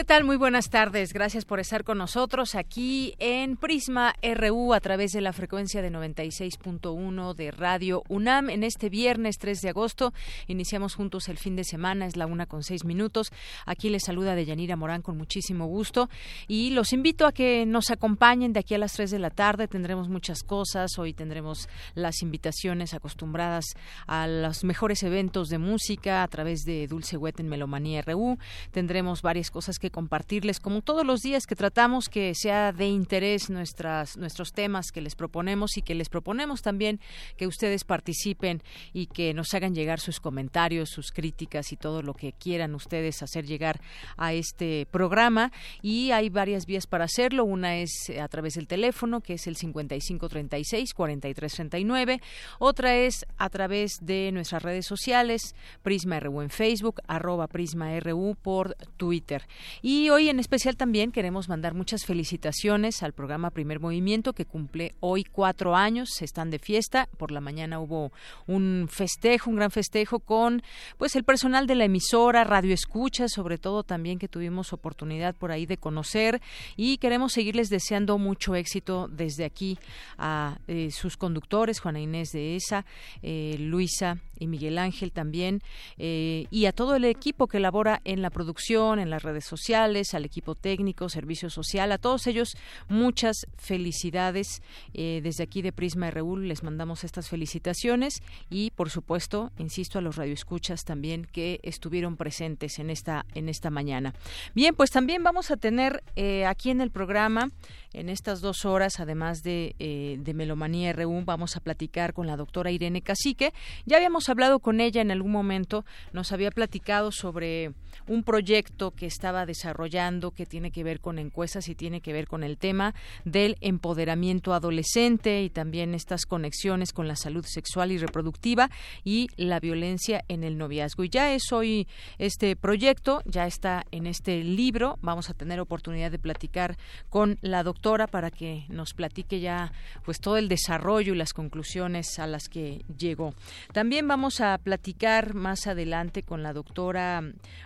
¿Qué tal? Muy buenas tardes. Gracias por estar con nosotros aquí en Prisma RU a través de la frecuencia de 96.1 de Radio UNAM. En este viernes 3 de agosto iniciamos juntos el fin de semana, es la una con seis minutos. Aquí les saluda Deyanira Morán con muchísimo gusto y los invito a que nos acompañen de aquí a las 3 de la tarde. Tendremos muchas cosas. Hoy tendremos las invitaciones acostumbradas a los mejores eventos de música a través de Dulce Wet en Melomanía RU. Tendremos varias cosas que compartirles, como todos los días que tratamos que sea de interés nuestras, nuestros temas que les proponemos y que les proponemos también que ustedes participen y que nos hagan llegar sus comentarios, sus críticas y todo lo que quieran ustedes hacer llegar a este programa. Y hay varias vías para hacerlo. Una es a través del teléfono, que es el 5536-4339. Otra es a través de nuestras redes sociales, Prisma RU en Facebook, arroba Prisma RU por Twitter. Y hoy en especial también queremos mandar muchas felicitaciones al programa Primer Movimiento que cumple hoy cuatro años, están de fiesta. Por la mañana hubo un festejo, un gran festejo con pues el personal de la emisora, Radio Escucha, sobre todo también que tuvimos oportunidad por ahí de conocer y queremos seguirles deseando mucho éxito desde aquí a eh, sus conductores, Juana Inés de ESA, eh, Luisa y Miguel Ángel también, eh, y a todo el equipo que labora en la producción, en las redes sociales, al equipo técnico, servicio social, a todos ellos muchas felicidades. Eh, desde aquí de Prisma RU les mandamos estas felicitaciones y, por supuesto, insisto a los radioescuchas también que estuvieron presentes en esta, en esta mañana. Bien, pues también vamos a tener eh, aquí en el programa en estas dos horas, además de, eh, de Melomanía RU, vamos a platicar con la doctora Irene Cacique. Ya habíamos hablado con ella en algún momento, nos había platicado sobre un proyecto que estaba desarrollando que tiene que ver con encuestas y tiene que ver con el tema del empoderamiento adolescente y también estas conexiones con la salud sexual y reproductiva y la violencia en el noviazgo. Y ya es hoy este proyecto, ya está en este libro. Vamos a tener oportunidad de platicar con la doctora para que nos platique ya pues todo el desarrollo y las conclusiones a las que llegó. También vamos a platicar más adelante con la doctora,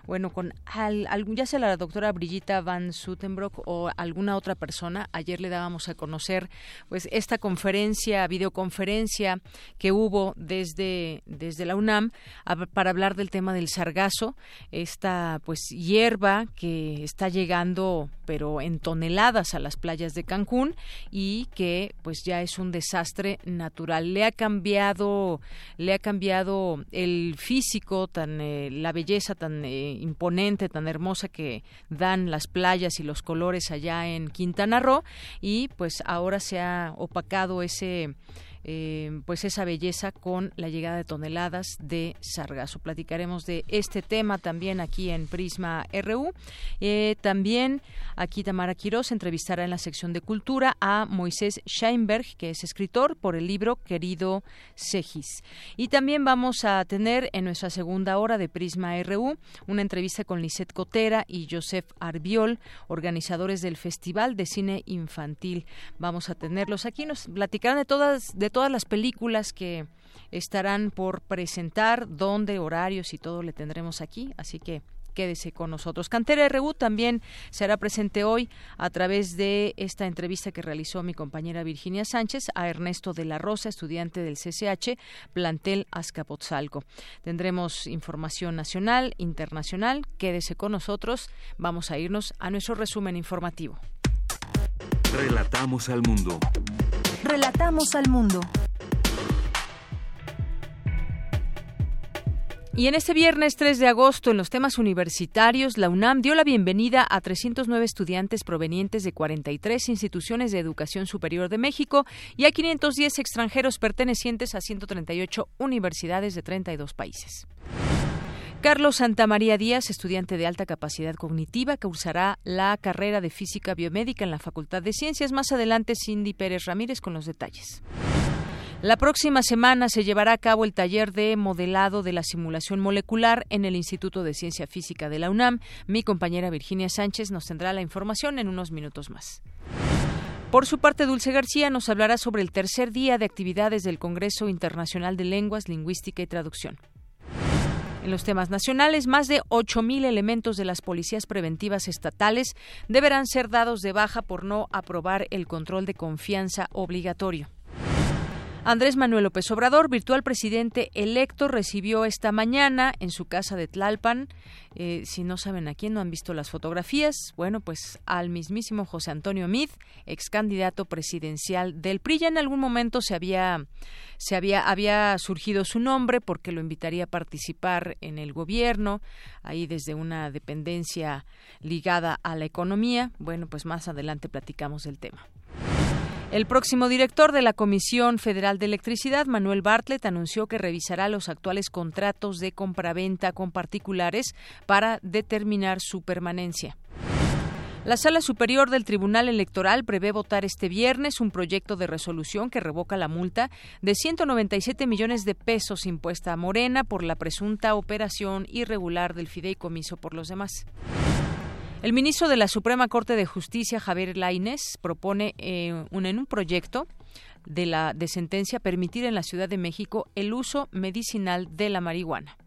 bueno, con al, ya sea la doctora Brigitta Van Sutenbrock o alguna otra persona. Ayer le dábamos a conocer pues esta conferencia, videoconferencia que hubo desde, desde la UNAM para hablar del tema del sargazo, esta pues hierba que está llegando pero en toneladas a las playas de Cancún y que pues ya es un desastre natural. Le ha cambiado, le ha cambiado el físico, tan eh, la belleza tan eh, imponente, tan hermosa que dan las playas y los colores allá en Quintana Roo y pues ahora se ha opacado ese eh, pues esa belleza con la llegada de toneladas de sargazo. Platicaremos de este tema también aquí en Prisma RU. Eh, también aquí Tamara Quiroz entrevistará en la sección de cultura a Moisés Scheinberg, que es escritor por el libro Querido Segis. Y también vamos a tener en nuestra segunda hora de Prisma RU una entrevista con Lisette Cotera y Joseph Arbiol, organizadores del Festival de Cine Infantil. Vamos a tenerlos aquí, nos platicarán de todas todas las películas que estarán por presentar, dónde, horarios y todo le tendremos aquí, así que quédese con nosotros. Cantera RU también será presente hoy a través de esta entrevista que realizó mi compañera Virginia Sánchez a Ernesto de la Rosa, estudiante del CCH, plantel Azcapotzalco. Tendremos información nacional, internacional. Quédese con nosotros. Vamos a irnos a nuestro resumen informativo. Relatamos al mundo. Relatamos al mundo. Y en este viernes 3 de agosto, en los temas universitarios, la UNAM dio la bienvenida a 309 estudiantes provenientes de 43 instituciones de educación superior de México y a 510 extranjeros pertenecientes a 138 universidades de 32 países. Carlos Santamaría Díaz, estudiante de alta capacidad cognitiva, cursará la carrera de física biomédica en la Facultad de Ciencias. Más adelante, Cindy Pérez Ramírez con los detalles. La próxima semana se llevará a cabo el taller de modelado de la simulación molecular en el Instituto de Ciencia Física de la UNAM. Mi compañera Virginia Sánchez nos tendrá la información en unos minutos más. Por su parte, Dulce García nos hablará sobre el tercer día de actividades del Congreso Internacional de Lenguas, Lingüística y Traducción. En los temas nacionales, más de 8.000 elementos de las policías preventivas estatales deberán ser dados de baja por no aprobar el control de confianza obligatorio. Andrés Manuel López Obrador, virtual presidente electo, recibió esta mañana en su casa de Tlalpan, eh, si no saben a quién, no han visto las fotografías, bueno, pues al mismísimo José Antonio Mid, ex candidato presidencial del PRI. Ya en algún momento se había, se había, había surgido su nombre porque lo invitaría a participar en el gobierno, ahí desde una dependencia ligada a la economía. Bueno, pues más adelante platicamos del tema. El próximo director de la Comisión Federal de Electricidad, Manuel Bartlett, anunció que revisará los actuales contratos de compraventa con particulares para determinar su permanencia. La Sala Superior del Tribunal Electoral prevé votar este viernes un proyecto de resolución que revoca la multa de 197 millones de pesos impuesta a Morena por la presunta operación irregular del fideicomiso por los demás. El ministro de la Suprema Corte de Justicia, Javier Lainez, propone eh, en un proyecto de de sentencia permitir en la Ciudad de México el uso medicinal de la marihuana.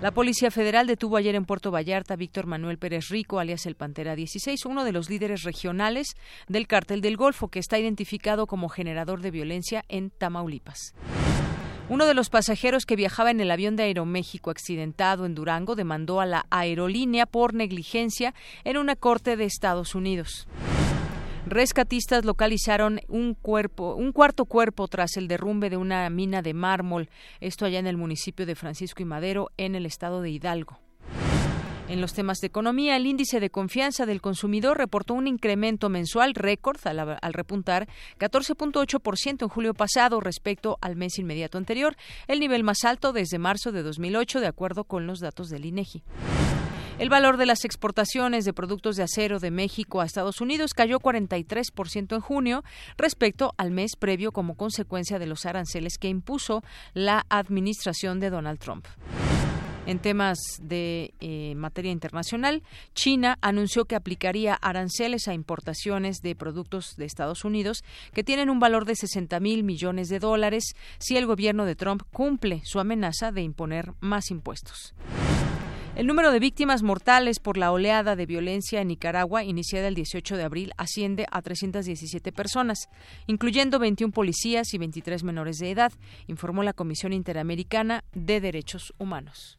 La Policía Federal detuvo ayer en Puerto Vallarta a Víctor Manuel Pérez Rico, alias el Pantera 16, uno de los líderes regionales del cártel del Golfo, que está identificado como generador de violencia en Tamaulipas. Uno de los pasajeros que viajaba en el avión de Aeroméxico accidentado en Durango demandó a la aerolínea por negligencia en una corte de Estados Unidos. Rescatistas localizaron un cuerpo, un cuarto cuerpo tras el derrumbe de una mina de mármol, esto allá en el municipio de Francisco y Madero, en el estado de Hidalgo. En los temas de economía, el índice de confianza del consumidor reportó un incremento mensual récord al, al repuntar 14.8% en julio pasado respecto al mes inmediato anterior, el nivel más alto desde marzo de 2008, de acuerdo con los datos del INEGI. El valor de las exportaciones de productos de acero de México a Estados Unidos cayó 43% en junio respecto al mes previo como consecuencia de los aranceles que impuso la administración de Donald Trump. En temas de eh, materia internacional, China anunció que aplicaría aranceles a importaciones de productos de Estados Unidos que tienen un valor de 60 mil millones de dólares si el gobierno de Trump cumple su amenaza de imponer más impuestos. El número de víctimas mortales por la oleada de violencia en Nicaragua, iniciada el 18 de abril, asciende a 317 personas, incluyendo 21 policías y 23 menores de edad, informó la Comisión Interamericana de Derechos Humanos.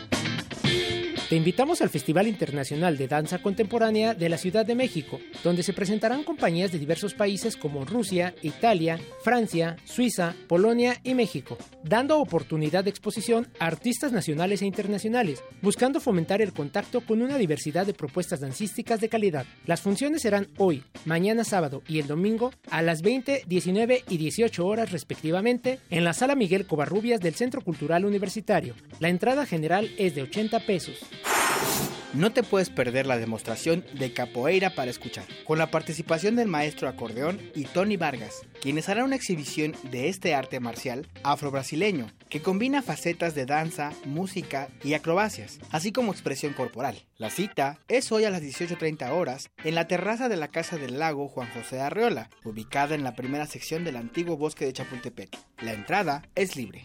Te invitamos al Festival Internacional de Danza Contemporánea de la Ciudad de México, donde se presentarán compañías de diversos países como Rusia, Italia, Francia, Suiza, Polonia y México, dando oportunidad de exposición a artistas nacionales e internacionales, buscando fomentar el contacto con una diversidad de propuestas dancísticas de calidad. Las funciones serán hoy, mañana sábado y el domingo a las 20, 19 y 18 horas respectivamente en la Sala Miguel Covarrubias del Centro Cultural Universitario. La entrada general es de 80 pesos. No te puedes perder la demostración de capoeira para escuchar, con la participación del maestro acordeón y Tony Vargas, quienes harán una exhibición de este arte marcial afro-brasileño, que combina facetas de danza, música y acrobacias, así como expresión corporal. La cita es hoy a las 18.30 horas en la terraza de la Casa del Lago Juan José Arreola, ubicada en la primera sección del antiguo bosque de Chapultepec. La entrada es libre.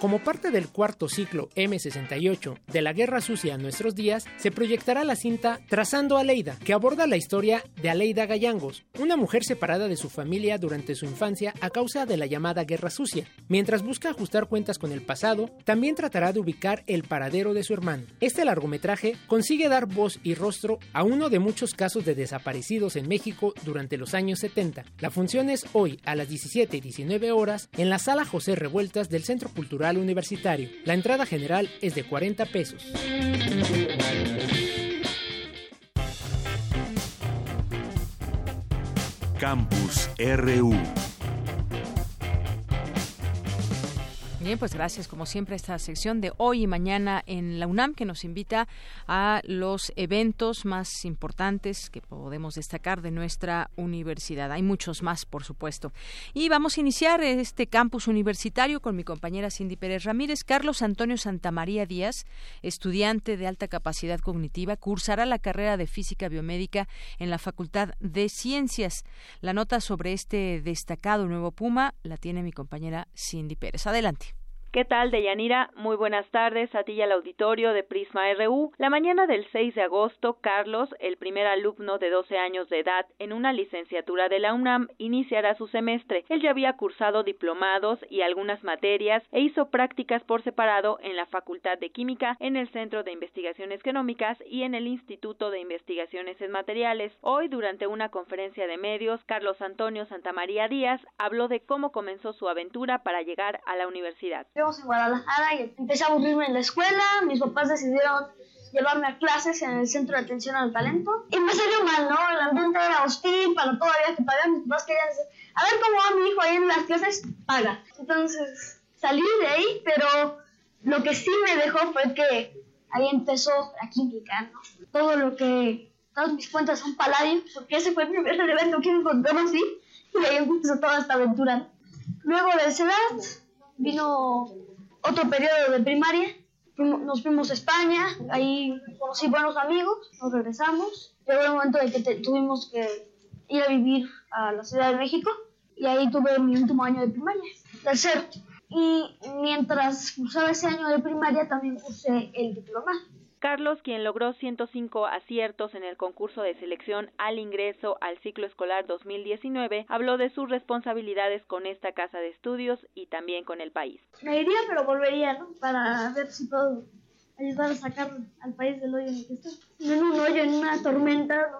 Como parte del cuarto ciclo M68 de la Guerra Sucia a nuestros días, se proyectará la cinta Trazando a Aleida, que aborda la historia de Aleida Gallangos, una mujer separada de su familia durante su infancia a causa de la llamada Guerra Sucia. Mientras busca ajustar cuentas con el pasado, también tratará de ubicar el paradero de su hermano. Este largometraje consigue dar voz y rostro a uno de muchos casos de desaparecidos en México durante los años 70. La función es hoy a las 17 y 19 horas en la sala José Revueltas del Centro Cultural Universitario. La entrada general es de 40 pesos. Campus RU Bien, pues gracias como siempre a esta sección de hoy y mañana en la UNAM que nos invita a los eventos más importantes que podemos destacar de nuestra universidad. Hay muchos más, por supuesto. Y vamos a iniciar este campus universitario con mi compañera Cindy Pérez Ramírez. Carlos Antonio Santamaría Díaz, estudiante de alta capacidad cognitiva, cursará la carrera de física biomédica en la Facultad de Ciencias. La nota sobre este destacado nuevo Puma la tiene mi compañera Cindy Pérez. Adelante. ¿Qué tal, Deyanira? Muy buenas tardes a ti y al auditorio de Prisma RU. La mañana del 6 de agosto, Carlos, el primer alumno de 12 años de edad en una licenciatura de la UNAM, iniciará su semestre. Él ya había cursado diplomados y algunas materias e hizo prácticas por separado en la Facultad de Química, en el Centro de Investigaciones Genómicas y en el Instituto de Investigaciones en Materiales. Hoy, durante una conferencia de medios, Carlos Antonio Santamaría Díaz habló de cómo comenzó su aventura para llegar a la universidad en Guadalajara y empecé a aburrirme en la escuela. Mis papás decidieron llevarme a clases en el Centro de Atención al Talento. Y me salió mal, ¿no? El ambiente era hostil, para todavía que pagar. Mis papás querían decir, a ver cómo va mi hijo ahí en las clases, paga. Entonces salí de ahí, pero lo que sí me dejó fue que ahí empezó la química, ¿no? Todo lo que, todas mis cuentas son paladio, porque ese fue el primer evento que encontré así, y ahí empezó toda esta aventura. Luego de ese edad, vino otro periodo de primaria, nos fuimos a España, ahí conocí buenos amigos, nos regresamos. Llegó el momento de que tuvimos que ir a vivir a la Ciudad de México y ahí tuve mi último año de primaria, tercero. Y mientras cursaba ese año de primaria también cursé el diploma. Carlos, quien logró 105 aciertos en el concurso de selección al ingreso al ciclo escolar 2019, habló de sus responsabilidades con esta casa de estudios y también con el país. Me iría, pero volvería, ¿no? Para ver si puedo ayudar a sacar al país del hoyo en el que está. en un hoyo, en una tormenta,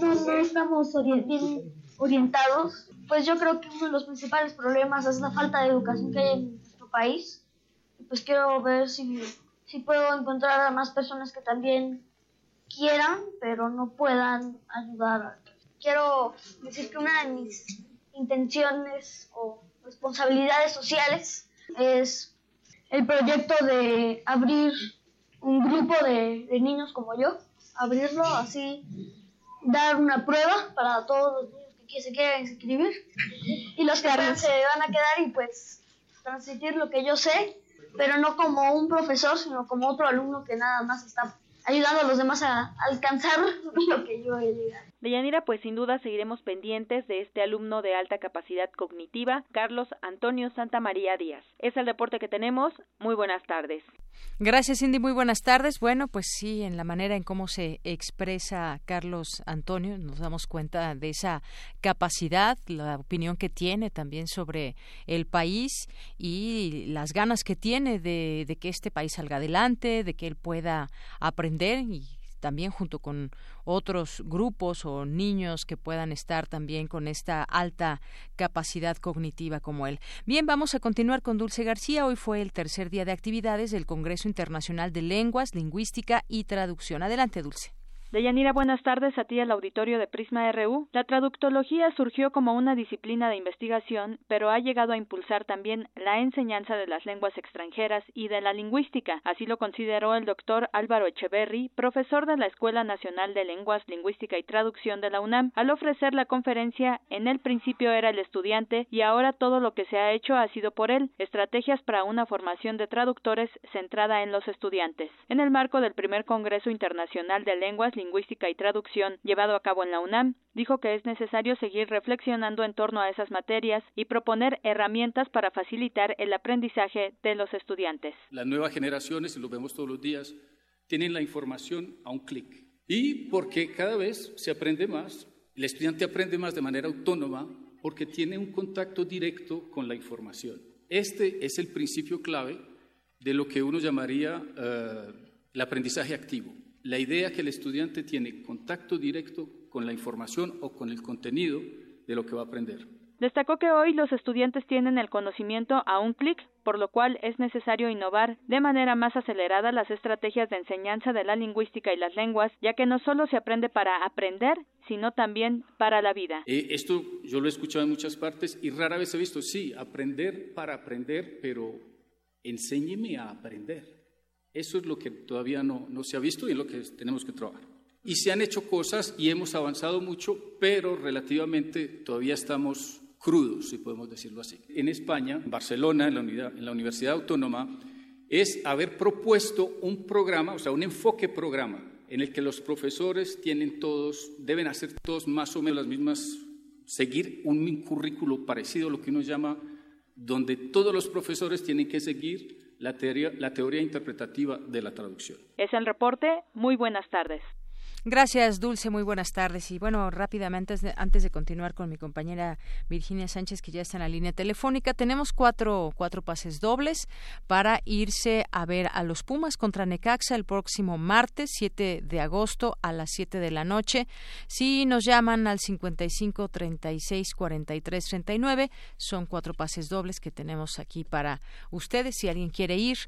no, no, estamos bien orientados. Pues yo creo que uno de los principales problemas es la falta de educación que hay en nuestro país. Pues quiero ver si sí puedo encontrar a más personas que también quieran, pero no puedan ayudar. Quiero decir que una de mis intenciones o responsabilidades sociales es el proyecto de abrir un grupo de, niños como yo, abrirlo así, dar una prueba para todos los niños que se quieran inscribir y los que se van a quedar y pues transmitir lo que yo sé pero no como un profesor, sino como otro alumno que nada más está ayudando a los demás a alcanzar lo que yo he llegado. Deyanira, pues sin duda seguiremos pendientes de este alumno de alta capacidad cognitiva, Carlos Antonio Santa María Díaz. Es el reporte que tenemos. Muy buenas tardes. Gracias, Cindy. Muy buenas tardes. Bueno, pues sí, en la manera en cómo se expresa Carlos Antonio, nos damos cuenta de esa capacidad, la opinión que tiene también sobre el país y las ganas que tiene de, de que este país salga adelante, de que él pueda aprender y también junto con otros grupos o niños que puedan estar también con esta alta capacidad cognitiva como él. Bien, vamos a continuar con Dulce García. Hoy fue el tercer día de actividades del Congreso Internacional de Lenguas, Lingüística y Traducción. Adelante, Dulce. Deyanira, buenas tardes a ti al auditorio de Prisma RU. La traductología surgió como una disciplina de investigación, pero ha llegado a impulsar también la enseñanza de las lenguas extranjeras y de la lingüística. Así lo consideró el doctor Álvaro Echeverry, profesor de la Escuela Nacional de Lenguas, Lingüística y Traducción de la UNAM, al ofrecer la conferencia En el principio era el estudiante y ahora todo lo que se ha hecho ha sido por él, estrategias para una formación de traductores centrada en los estudiantes. En el marco del primer Congreso Internacional de Lenguas, lingüística y traducción llevado a cabo en la UNAM, dijo que es necesario seguir reflexionando en torno a esas materias y proponer herramientas para facilitar el aprendizaje de los estudiantes. Las nuevas generaciones, y lo vemos todos los días, tienen la información a un clic. Y porque cada vez se aprende más, el estudiante aprende más de manera autónoma porque tiene un contacto directo con la información. Este es el principio clave de lo que uno llamaría eh, el aprendizaje activo. La idea que el estudiante tiene contacto directo con la información o con el contenido de lo que va a aprender. Destacó que hoy los estudiantes tienen el conocimiento a un clic, por lo cual es necesario innovar de manera más acelerada las estrategias de enseñanza de la lingüística y las lenguas, ya que no solo se aprende para aprender, sino también para la vida. Eh, esto yo lo he escuchado en muchas partes y rara vez he visto, sí, aprender para aprender, pero enséñeme a aprender. Eso es lo que todavía no, no se ha visto y es lo que tenemos que trabajar. Y se han hecho cosas y hemos avanzado mucho, pero relativamente todavía estamos crudos, si podemos decirlo así. En España, en Barcelona, en la, unidad, en la Universidad Autónoma, es haber propuesto un programa, o sea, un enfoque programa, en el que los profesores tienen todos, deben hacer todos más o menos las mismas, seguir un currículo parecido a lo que uno llama, donde todos los profesores tienen que seguir la teoría, la teoría interpretativa de la traducción. Es el reporte. Muy buenas tardes. Gracias, Dulce. Muy buenas tardes. Y bueno, rápidamente, antes de, continuar con mi compañera Virginia Sánchez, que ya está en la línea telefónica, tenemos cuatro, cuatro pases dobles para irse a ver a los Pumas contra Necaxa el próximo martes, 7 de agosto, a las 7 de la noche. Si nos llaman al 55 36 43 39, son cuatro pases dobles que tenemos aquí para ustedes. Si alguien quiere ir,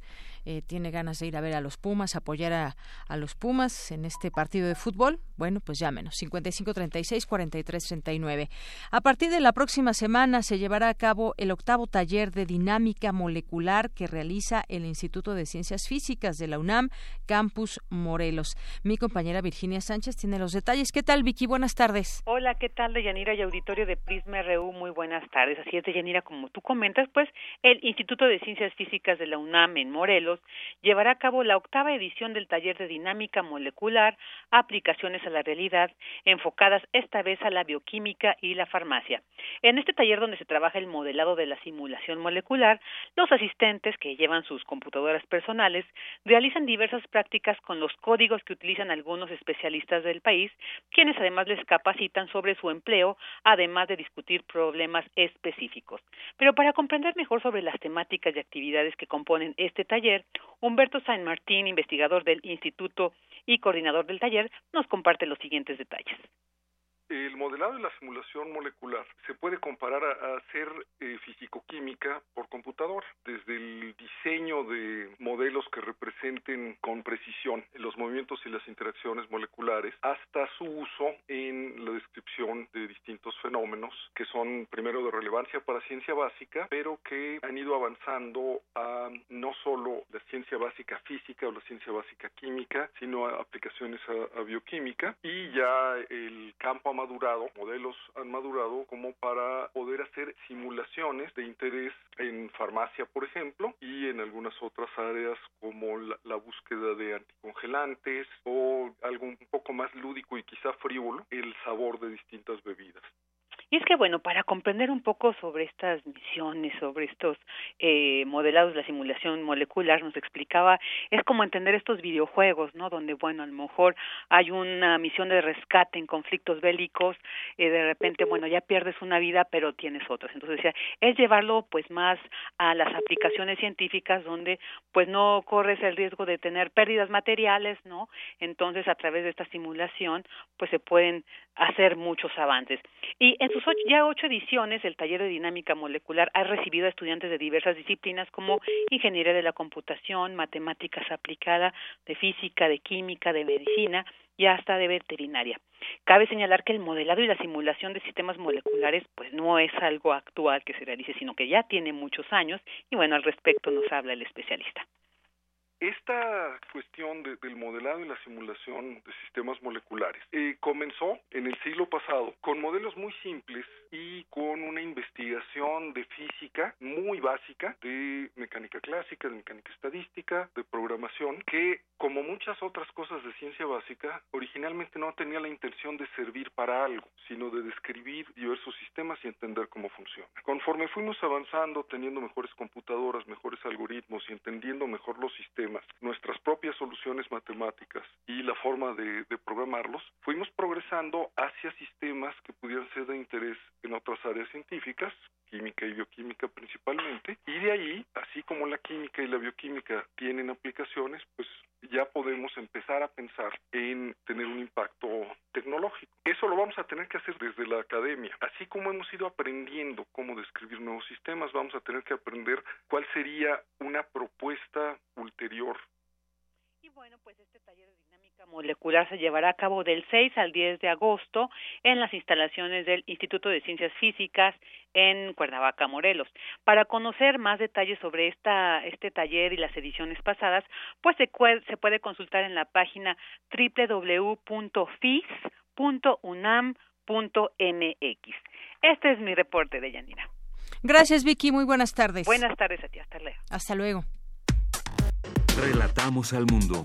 eh, tiene ganas de ir a ver a los Pumas, apoyar a, a los Pumas en este partido de fútbol, bueno, pues llámenos 55 36 43 39. A partir de la próxima semana se llevará a cabo el octavo taller de dinámica molecular que realiza el Instituto de Ciencias Físicas de la UNAM, Campus Morelos. Mi compañera Virginia Sánchez tiene los detalles. ¿Qué tal, Vicky? Buenas tardes. Hola, ¿qué tal, Deyanira y auditorio de Prisma RU? Muy buenas tardes. Así es, Deyanira, como tú comentas, pues el Instituto de Ciencias Físicas de la UNAM en Morelos llevará a cabo la octava edición del taller de dinámica molecular, aplicaciones a la realidad, enfocadas esta vez a la bioquímica y la farmacia. En este taller donde se trabaja el modelado de la simulación molecular, los asistentes que llevan sus computadoras personales realizan diversas prácticas con los códigos que utilizan algunos especialistas del país, quienes además les capacitan sobre su empleo, además de discutir problemas específicos. Pero para comprender mejor sobre las temáticas y actividades que componen este taller, Humberto San Martín, investigador del Instituto y coordinador del taller, nos comparte los siguientes detalles. El modelado de la simulación molecular se puede comparar a, hacer eh, fisicoquímica por computadora, desde el diseño de modelos que representen con precisión los movimientos y las interacciones moleculares, hasta su uso en la descripción de distintos fenómenos que son primero de relevancia para ciencia básica, pero que han ido avanzando a no solo la ciencia básica física o la ciencia básica química, sino a aplicaciones a, a bioquímica y ya el campo madurado, modelos han madurado como para poder hacer simulaciones de interés en farmacia, por ejemplo, y en algunas otras áreas como la, la búsqueda de anticongelantes o algo un poco más lúdico y quizá frívolo, el sabor de distintas bebidas. Y es que, bueno, para comprender un poco sobre estas misiones, sobre estos eh, modelados de la simulación molecular, nos explicaba, es como entender estos videojuegos, ¿no? Donde, bueno, a lo mejor hay una misión de rescate en conflictos bélicos, eh, de repente, bueno, ya pierdes una vida, pero tienes otras. Entonces, decía, es llevarlo, pues, más a las aplicaciones científicas, donde, pues, no corres el riesgo de tener pérdidas materiales, ¿no? Entonces, a través de esta simulación, pues, se pueden hacer muchos avances. Y en sus ya ocho ediciones, el taller de dinámica molecular ha recibido a estudiantes de diversas disciplinas como ingeniería de la computación, matemáticas aplicada, de física, de química, de medicina y hasta de veterinaria. Cabe señalar que el modelado y la simulación de sistemas moleculares pues no es algo actual que se realice, sino que ya tiene muchos años y bueno, al respecto nos habla el especialista. Esta cuestión del modelado y la simulación de sistemas moleculares eh, comenzó en el siglo pasado con modelos muy simples y con una investigación de física muy básica, de mecánica clásica, de mecánica estadística, de programación, que como muchas otras cosas de ciencia básica, originalmente no tenía la intención de servir para algo, sino de describir diversos sistemas y entender cómo funciona. Conforme fuimos avanzando, teniendo mejores computadoras, mejores algoritmos y entendiendo mejor los sistemas, nuestras propias soluciones matemáticas y la forma de, de programarlos, fuimos progresando hacia sistemas que pudieran ser de interés en otras áreas científicas, química y bioquímica principalmente, y de ahí, así como la química y la bioquímica tienen aplicaciones, pues ya podemos empezar a pensar en tener un impacto tecnológico. Eso lo vamos a tener que hacer desde la academia. Así como hemos ido aprendiendo cómo describir nuevos sistemas, vamos a tener que aprender cuál sería una propuesta ulterior. Y bueno, pues este taller de molecular se llevará a cabo del 6 al 10 de agosto en las instalaciones del Instituto de Ciencias Físicas en Cuernavaca, Morelos. Para conocer más detalles sobre esta, este taller y las ediciones pasadas, pues se, se puede consultar en la página www.fis.unam.mx. Este es mi reporte de Yanira. Gracias, Vicky. Muy buenas tardes. Buenas tardes a ti. Hasta luego. Hasta luego. Relatamos al mundo.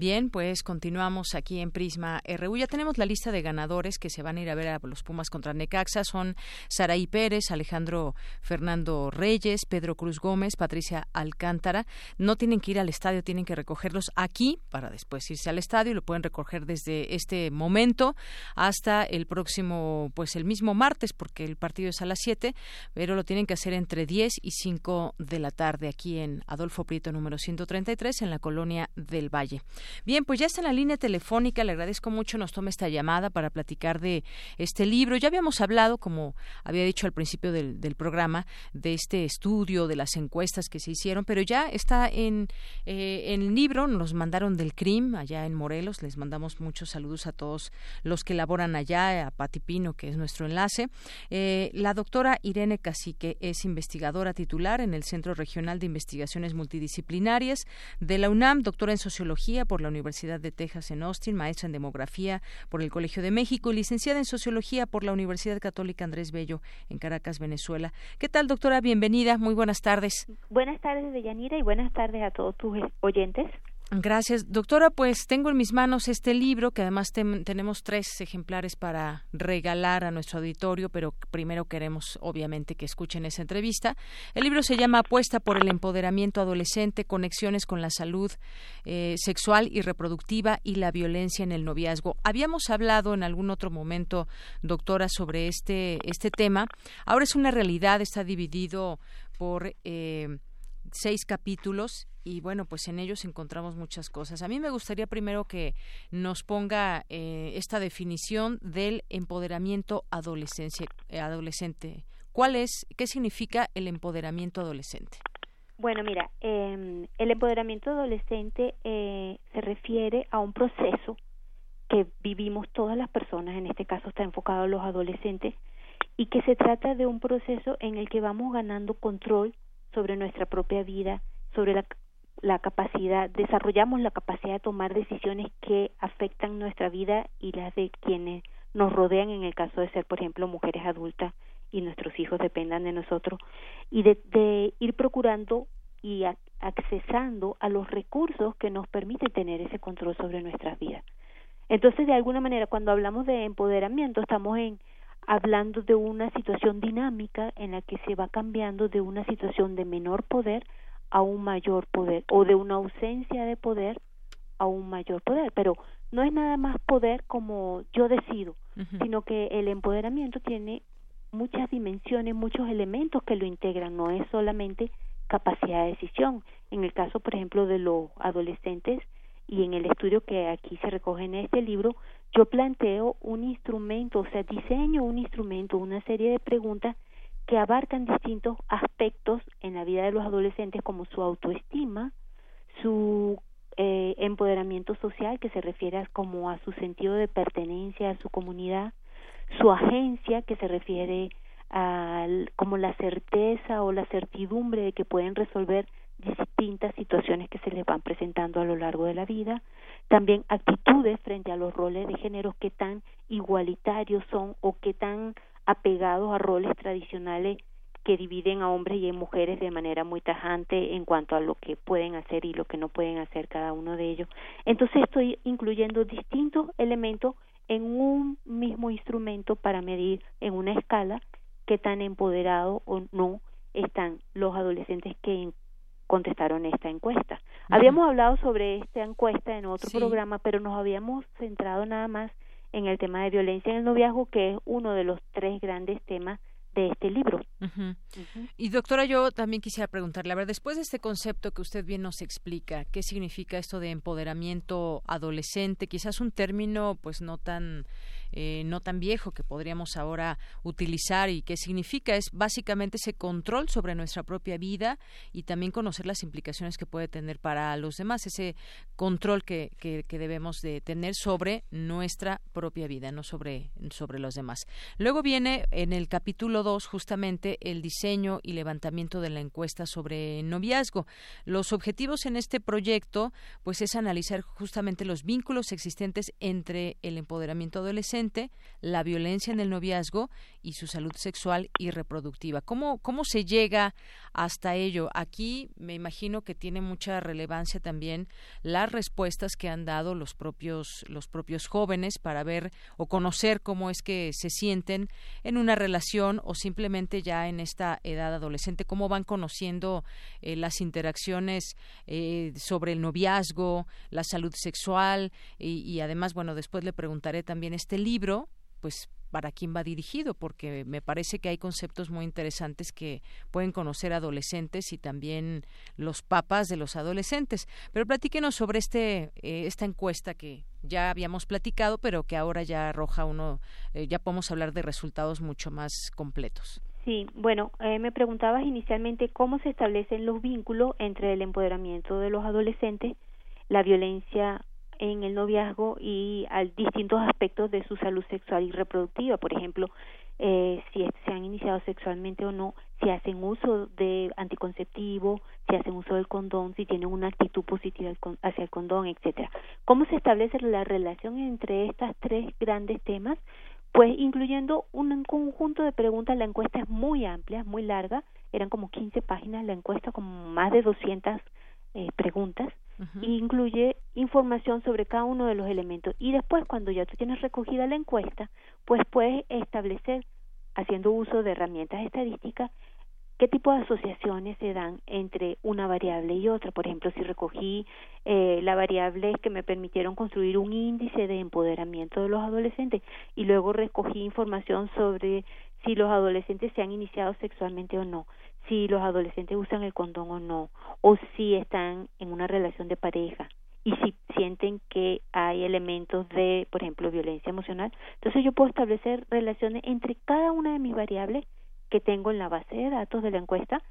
Bien, pues continuamos aquí en Prisma RU. Ya tenemos la lista de ganadores que se van a ir a ver a los Pumas contra Necaxa. Son Saraí Pérez, Alejandro Fernando Reyes, Pedro Cruz Gómez, Patricia Alcántara. No tienen que ir al estadio, tienen que recogerlos aquí para después irse al estadio. Lo pueden recoger desde este momento hasta el próximo, pues el mismo martes, porque el partido es a las 7, pero lo tienen que hacer entre 10 y 5 de la tarde aquí en Adolfo Prieto número 133 en la colonia del Valle. Bien, pues ya está en la línea telefónica. Le agradezco mucho nos tome esta llamada para platicar de este libro. Ya habíamos hablado, como había dicho al principio del, programa, de este estudio, de las encuestas que se hicieron, pero ya está en, eh, en el libro. Nos mandaron del CRIM allá en Morelos. Les mandamos muchos saludos a todos los que laboran allá, a Pati Pino, que es nuestro enlace. Eh, la doctora Irene Cacique es investigadora titular en el Centro Regional de Investigaciones Multidisciplinarias de la UNAM, doctora en Sociología por la Universidad de Texas en Austin, maestra en Demografía por el Colegio de México, licenciada en Sociología por la Universidad Católica Andrés Bello en Caracas, Venezuela. ¿Qué tal, doctora? Bienvenida. Muy buenas tardes. Buenas tardes, Deyanira, y buenas tardes a todos tus oyentes. Gracias, doctora. Pues tengo en mis manos este libro, que además tenemos tres ejemplares para regalar a nuestro auditorio, pero primero queremos, obviamente, que escuchen esa entrevista. El libro se llama Apuesta por el empoderamiento adolescente, conexiones con la salud eh, sexual y reproductiva y la violencia en el noviazgo. Habíamos hablado en algún otro momento, doctora, sobre este, este tema. Ahora es una realidad, está dividido por eh, seis capítulos y bueno, pues en ellos encontramos muchas cosas. A mí me gustaría primero que nos ponga eh, esta definición del empoderamiento eh, adolescente. ¿Cuál es, qué significa el empoderamiento adolescente? Bueno, mira, em, el empoderamiento adolescente eh, se refiere a un proceso que vivimos todas las personas, en este caso está enfocado a los adolescentes, y que se trata de un proceso en el que vamos ganando control sobre nuestra propia vida, sobre la, la capacidad, desarrollamos la capacidad de tomar decisiones que afectan nuestra vida y las de quienes nos rodean en el caso de ser, por ejemplo, mujeres adultas y nuestros hijos dependan de nosotros y de, ir procurando y accesando a los recursos que nos permiten tener ese control sobre nuestras vidas. Entonces, de alguna manera, cuando hablamos de empoderamiento, estamos en hablando de una situación dinámica en la que se va cambiando de una situación de menor poder a un mayor poder o de una ausencia de poder a un mayor poder, pero no es nada más poder como yo decido, sino que el empoderamiento tiene muchas dimensiones, muchos elementos que lo integran, no es solamente capacidad de decisión. En el caso, por ejemplo, de los adolescentes y en el estudio que aquí se recoge en este libro, yo planteo un instrumento, o sea, diseño un instrumento, una serie de preguntas que abarcan distintos aspectos en la vida de los adolescentes como su autoestima, su eh, empoderamiento social que se refiere a, como a su sentido de pertenencia a su comunidad, su agencia que se refiere a como la certeza o la certidumbre de que pueden resolver distintas situaciones que se les van presentando a lo largo de la vida, también actitudes frente a los roles de género que tan igualitarios son o que tan apegados a roles tradicionales que dividen a hombres y a mujeres de manera muy tajante en cuanto a lo que pueden hacer y lo que no pueden hacer cada uno de ellos. Entonces estoy incluyendo distintos elementos en un mismo instrumento para medir en una escala qué tan empoderados o no están los adolescentes que contestaron esta encuesta. Habíamos hablado sobre esta encuesta en otro programa, pero nos habíamos centrado nada más en el tema de violencia en el noviazgo, que es uno de los tres grandes temas de este libro. Y doctora, yo también quisiera preguntarle, a ver, después de este concepto que usted bien nos explica, ¿qué significa esto de empoderamiento adolescente? Quizás un término pues no tan eh, no tan viejo que podríamos ahora utilizar y qué significa es básicamente ese control sobre nuestra propia vida y también conocer las implicaciones que puede tener para los demás, ese control que, que, debemos de tener sobre nuestra propia vida, no sobre, sobre los demás. Luego viene en el capítulo 2 justamente el diseño y levantamiento de la encuesta sobre noviazgo. Los objetivos en este proyecto pues es analizar justamente los vínculos existentes entre el empoderamiento adolescente la violencia en el noviazgo y su salud sexual y reproductiva. ¿Cómo, cómo se llega hasta ello? Aquí me imagino que tiene mucha relevancia también las respuestas que han dado los propios, los propios jóvenes para ver o conocer cómo es que se sienten en una relación o simplemente ya en esta edad adolescente, cómo van conociendo eh, las interacciones eh, sobre el noviazgo, la salud sexual y, y además, bueno, después le preguntaré también este libro libro, pues para quién va dirigido, porque me parece que hay conceptos muy interesantes que pueden conocer adolescentes y también los papas de los adolescentes. Pero platíquenos sobre este eh, esta encuesta que ya habíamos platicado, pero que ahora ya arroja uno, eh, ya podemos hablar de resultados mucho más completos. Sí, bueno, eh, me preguntabas inicialmente cómo se establecen los vínculos entre el empoderamiento de los adolescentes, la violencia en el noviazgo y a distintos aspectos de su salud sexual y reproductiva, por ejemplo, eh, si se han iniciado sexualmente o no, si hacen uso de anticonceptivo, si hacen uso del condón, si tienen una actitud positiva hacia el condón, etcétera. ¿Cómo se establece la relación entre estos tres grandes temas? Pues incluyendo un conjunto de preguntas, la encuesta es muy amplia, muy larga, eran como 15 páginas la encuesta con más de 200 eh, preguntas incluye información sobre cada uno de los elementos. Y después cuando ya tú tienes recogida la encuesta pues puedes establecer haciendo uso de herramientas estadísticas qué tipo de asociaciones se dan entre una variable y otra. Por ejemplo, si recogí eh, la variable que me permitieron construir un índice de empoderamiento de los adolescentes y luego recogí información sobre si los adolescentes se han iniciado sexualmente o no si los adolescentes usan el condón o no, o si están en una relación de pareja y si sienten que hay elementos de, por ejemplo, violencia emocional. Entonces yo puedo establecer relaciones entre cada una de mis variables que tengo en la base de datos de la encuesta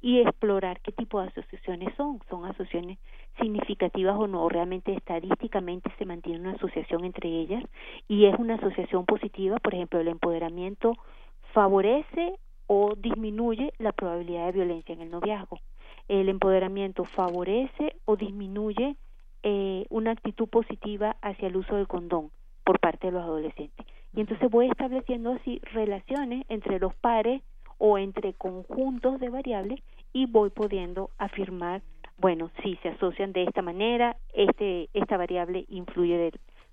y explorar qué tipo de asociaciones son. ¿Son asociaciones significativas o no? ¿Realmente estadísticamente se mantiene una asociación entre ellas? Y es una asociación positiva, por ejemplo, el empoderamiento favorece o disminuye la probabilidad de violencia en el noviazgo. El empoderamiento favorece o disminuye eh, una actitud positiva hacia el uso del condón por parte de los adolescentes. Y entonces voy estableciendo así relaciones entre los pares o entre conjuntos de variables y voy pudiendo afirmar, bueno, si se asocian de esta manera, este, esta variable influye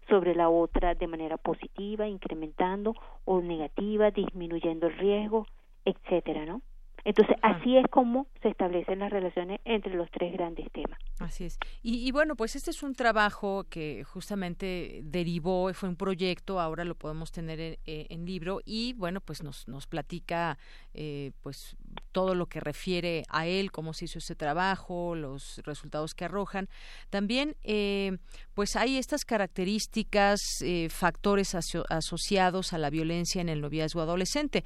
sobre la otra de manera positiva, incrementando o negativa, disminuyendo el riesgo, etcétera, ¿no? Entonces, así es como se establecen las relaciones entre los tres grandes temas. Así es. Y, bueno, pues este es un trabajo que justamente derivó, fue un proyecto, ahora lo podemos tener en, libro y bueno, pues nos, nos platica eh, pues todo lo que refiere a él, cómo se hizo ese trabajo, los resultados que arrojan. También, eh, pues hay estas características, eh, factores asociados a la violencia en el noviazgo adolescente.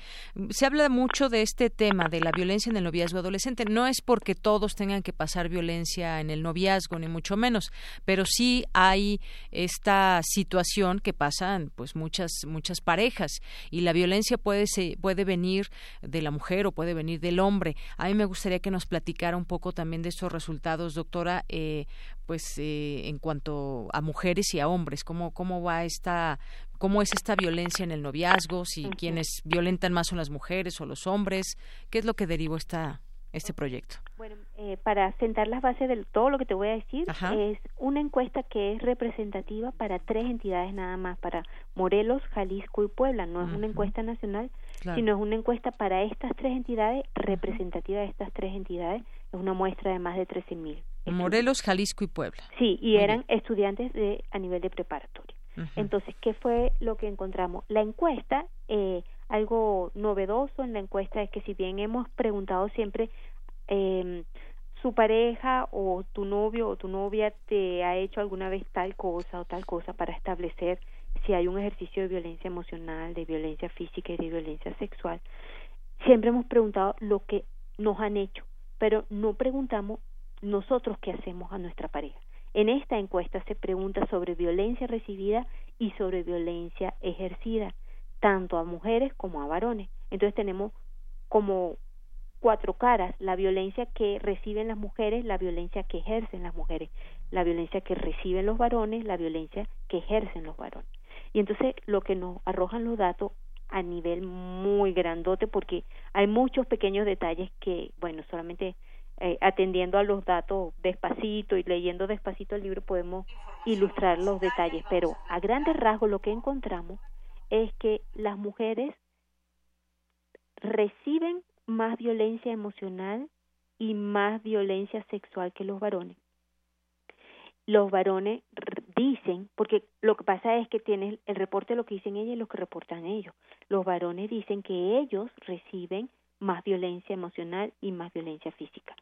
Se habla mucho de este tema de la violencia en el noviazgo adolescente. No es porque todos tengan que pasar violencia en el noviazgo, ni mucho menos, pero sí hay esta situación que pasan, pues muchas muchas parejas y la violencia puede se, puede venir de la mujer o puede venir del hombre. A mí me gustaría que nos platicara un poco también de estos resultados, doctora, eh, pues eh, en cuanto a mujeres y a hombres, cómo cómo va esta cómo es esta violencia en el noviazgo, si quienes violentan más son las mujeres o los hombres, qué es lo que derivó esta este proyecto? Bueno, eh, para sentar las bases de todo lo que te voy a decir, es una encuesta que es representativa para tres entidades nada más, para Morelos, Jalisco y Puebla. No es una encuesta nacional, sino es una encuesta para estas tres entidades, representativa de estas tres entidades. Es una muestra de más de 13.000. mil. Morelos, Jalisco y Puebla. Sí, y eran estudiantes de a nivel de preparatoria. Entonces, ¿qué fue lo que encontramos? La encuesta eh, algo novedoso en la encuesta es que si bien hemos preguntado siempre eh, su pareja o tu novio o tu novia te ha hecho alguna vez tal cosa o tal cosa para establecer si hay un ejercicio de violencia emocional, de violencia física y de violencia sexual, siempre hemos preguntado lo que nos han hecho, pero no preguntamos nosotros qué hacemos a nuestra pareja. En esta encuesta se pregunta sobre violencia recibida y sobre violencia ejercida tanto a mujeres como a varones. Entonces tenemos como cuatro caras, la violencia que reciben las mujeres, la violencia que ejercen las mujeres, la violencia que reciben los varones, la violencia que ejercen los varones. Y entonces lo que nos arrojan los datos a nivel muy grandote porque hay muchos pequeños detalles que, bueno, solamente eh, atendiendo a los datos despacito y leyendo despacito el libro podemos ilustrar los detalles, pero a grandes rasgos lo que encontramos es que las mujeres reciben más violencia emocional y más violencia sexual que los varones. Los varones dicen, porque lo que pasa es que tienen el reporte de lo que dicen ellos y lo que reportan ellos. Los varones dicen que ellos reciben más violencia emocional y más violencia física.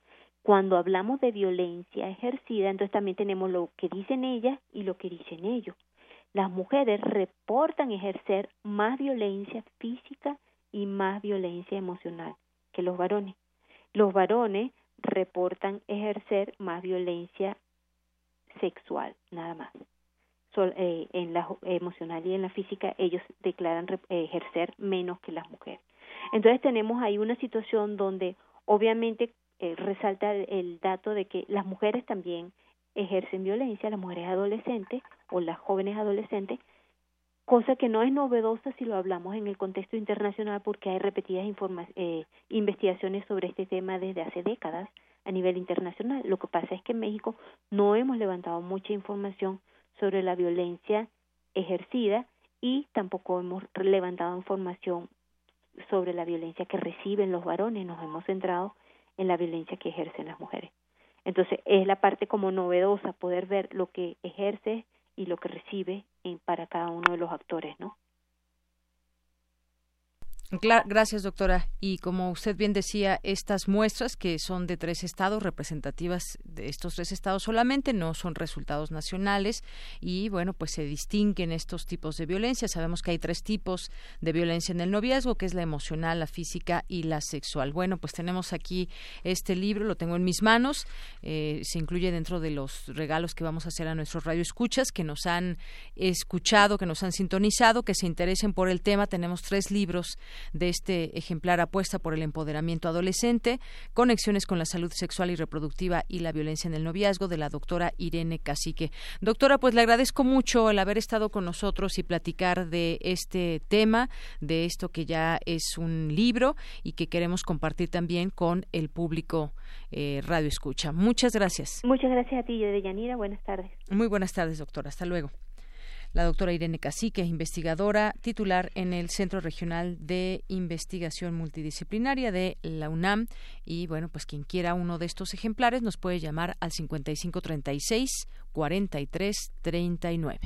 Cuando hablamos de violencia ejercida, entonces también tenemos lo que dicen ellas y lo que dicen ellos las mujeres reportan ejercer más violencia física y más violencia emocional que los varones. Los varones reportan ejercer más violencia sexual, nada más. Eh, en la emocional y en la física ellos declaran ejercer menos que las mujeres. Entonces tenemos ahí una situación donde obviamente eh, resalta el dato de que las mujeres también ejercen violencia, las mujeres adolescentes o las jóvenes adolescentes, cosa que no es novedosa si lo hablamos en el contexto internacional porque hay repetidas eh, investigaciones sobre este tema desde hace décadas a nivel internacional. Lo que pasa es que en México no hemos levantado mucha información sobre la violencia ejercida y tampoco hemos levantado información sobre la violencia que reciben los varones, nos hemos centrado en la violencia que ejercen las mujeres. Entonces es la parte como novedosa poder ver lo que ejerce y lo que recibe para cada uno de los actores, ¿no? Gracias, doctora. Y como usted bien decía, estas muestras que son de tres estados, representativas de estos tres estados solamente, no son resultados nacionales y, bueno, pues se distinguen estos tipos de violencia. Sabemos que hay tres tipos de violencia en el noviazgo, que es la emocional, la física y la sexual. Bueno, pues tenemos aquí este libro, lo tengo en mis manos, eh, se incluye dentro de los regalos que vamos a hacer a nuestros radioescuchas que nos han escuchado, que nos han sintonizado, que se interesen por el tema. Tenemos tres libros de este ejemplar apuesta por el empoderamiento adolescente, conexiones con la salud sexual y reproductiva y la violencia en el noviazgo de la doctora Irene Cacique. Doctora, pues le agradezco mucho el haber estado con nosotros y platicar de este tema, de esto que ya es un libro y que queremos compartir también con el público eh, Radio Escucha. Muchas gracias. Muchas gracias a ti, Yanira. Buenas tardes. Muy buenas tardes, doctora. Hasta luego la doctora Irene Cacique, investigadora titular en el Centro Regional de Investigación Multidisciplinaria de la UNAM. Y bueno, pues quien quiera uno de estos ejemplares nos puede llamar al 5536 4339.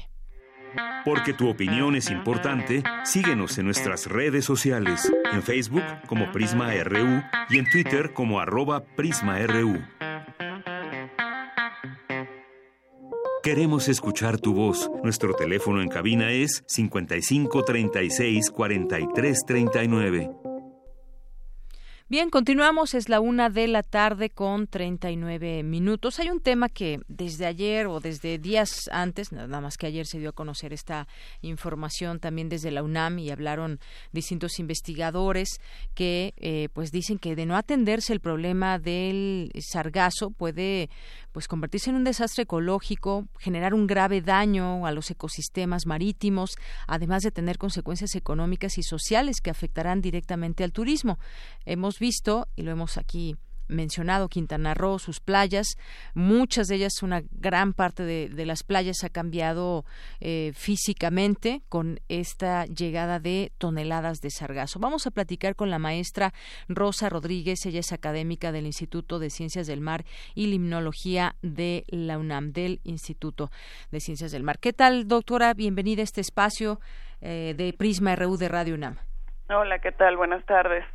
Porque tu opinión es importante, síguenos en nuestras redes sociales, en Facebook como Prisma RU y en Twitter como arroba PrismaRU. Queremos escuchar tu voz. Nuestro teléfono en cabina es 55 36 43 39. Bien, continuamos, es la una de la tarde con 39 minutos. Hay un tema que desde ayer o desde días antes, nada más que ayer se dio a conocer esta información también desde la UNAM y hablaron distintos investigadores que eh, pues dicen que de no atenderse el problema del sargazo puede pues convertirse en un desastre ecológico, generar un grave daño a los ecosistemas marítimos, además de tener consecuencias económicas y sociales que afectarán directamente al turismo. Hemos visto, y lo hemos aquí mencionado Quintana Roo, sus playas, muchas de ellas, una gran parte de, las playas ha cambiado eh, físicamente con esta llegada de toneladas de sargazo. Vamos a platicar con la maestra Rosa Rodríguez, ella es académica del Instituto de Ciencias del Mar y Limnología de la UNAM, del Instituto de Ciencias del Mar. ¿Qué tal, doctora? Bienvenida a este espacio eh, de Prisma RU de Radio UNAM. Hola, ¿qué tal? Buenas tardes.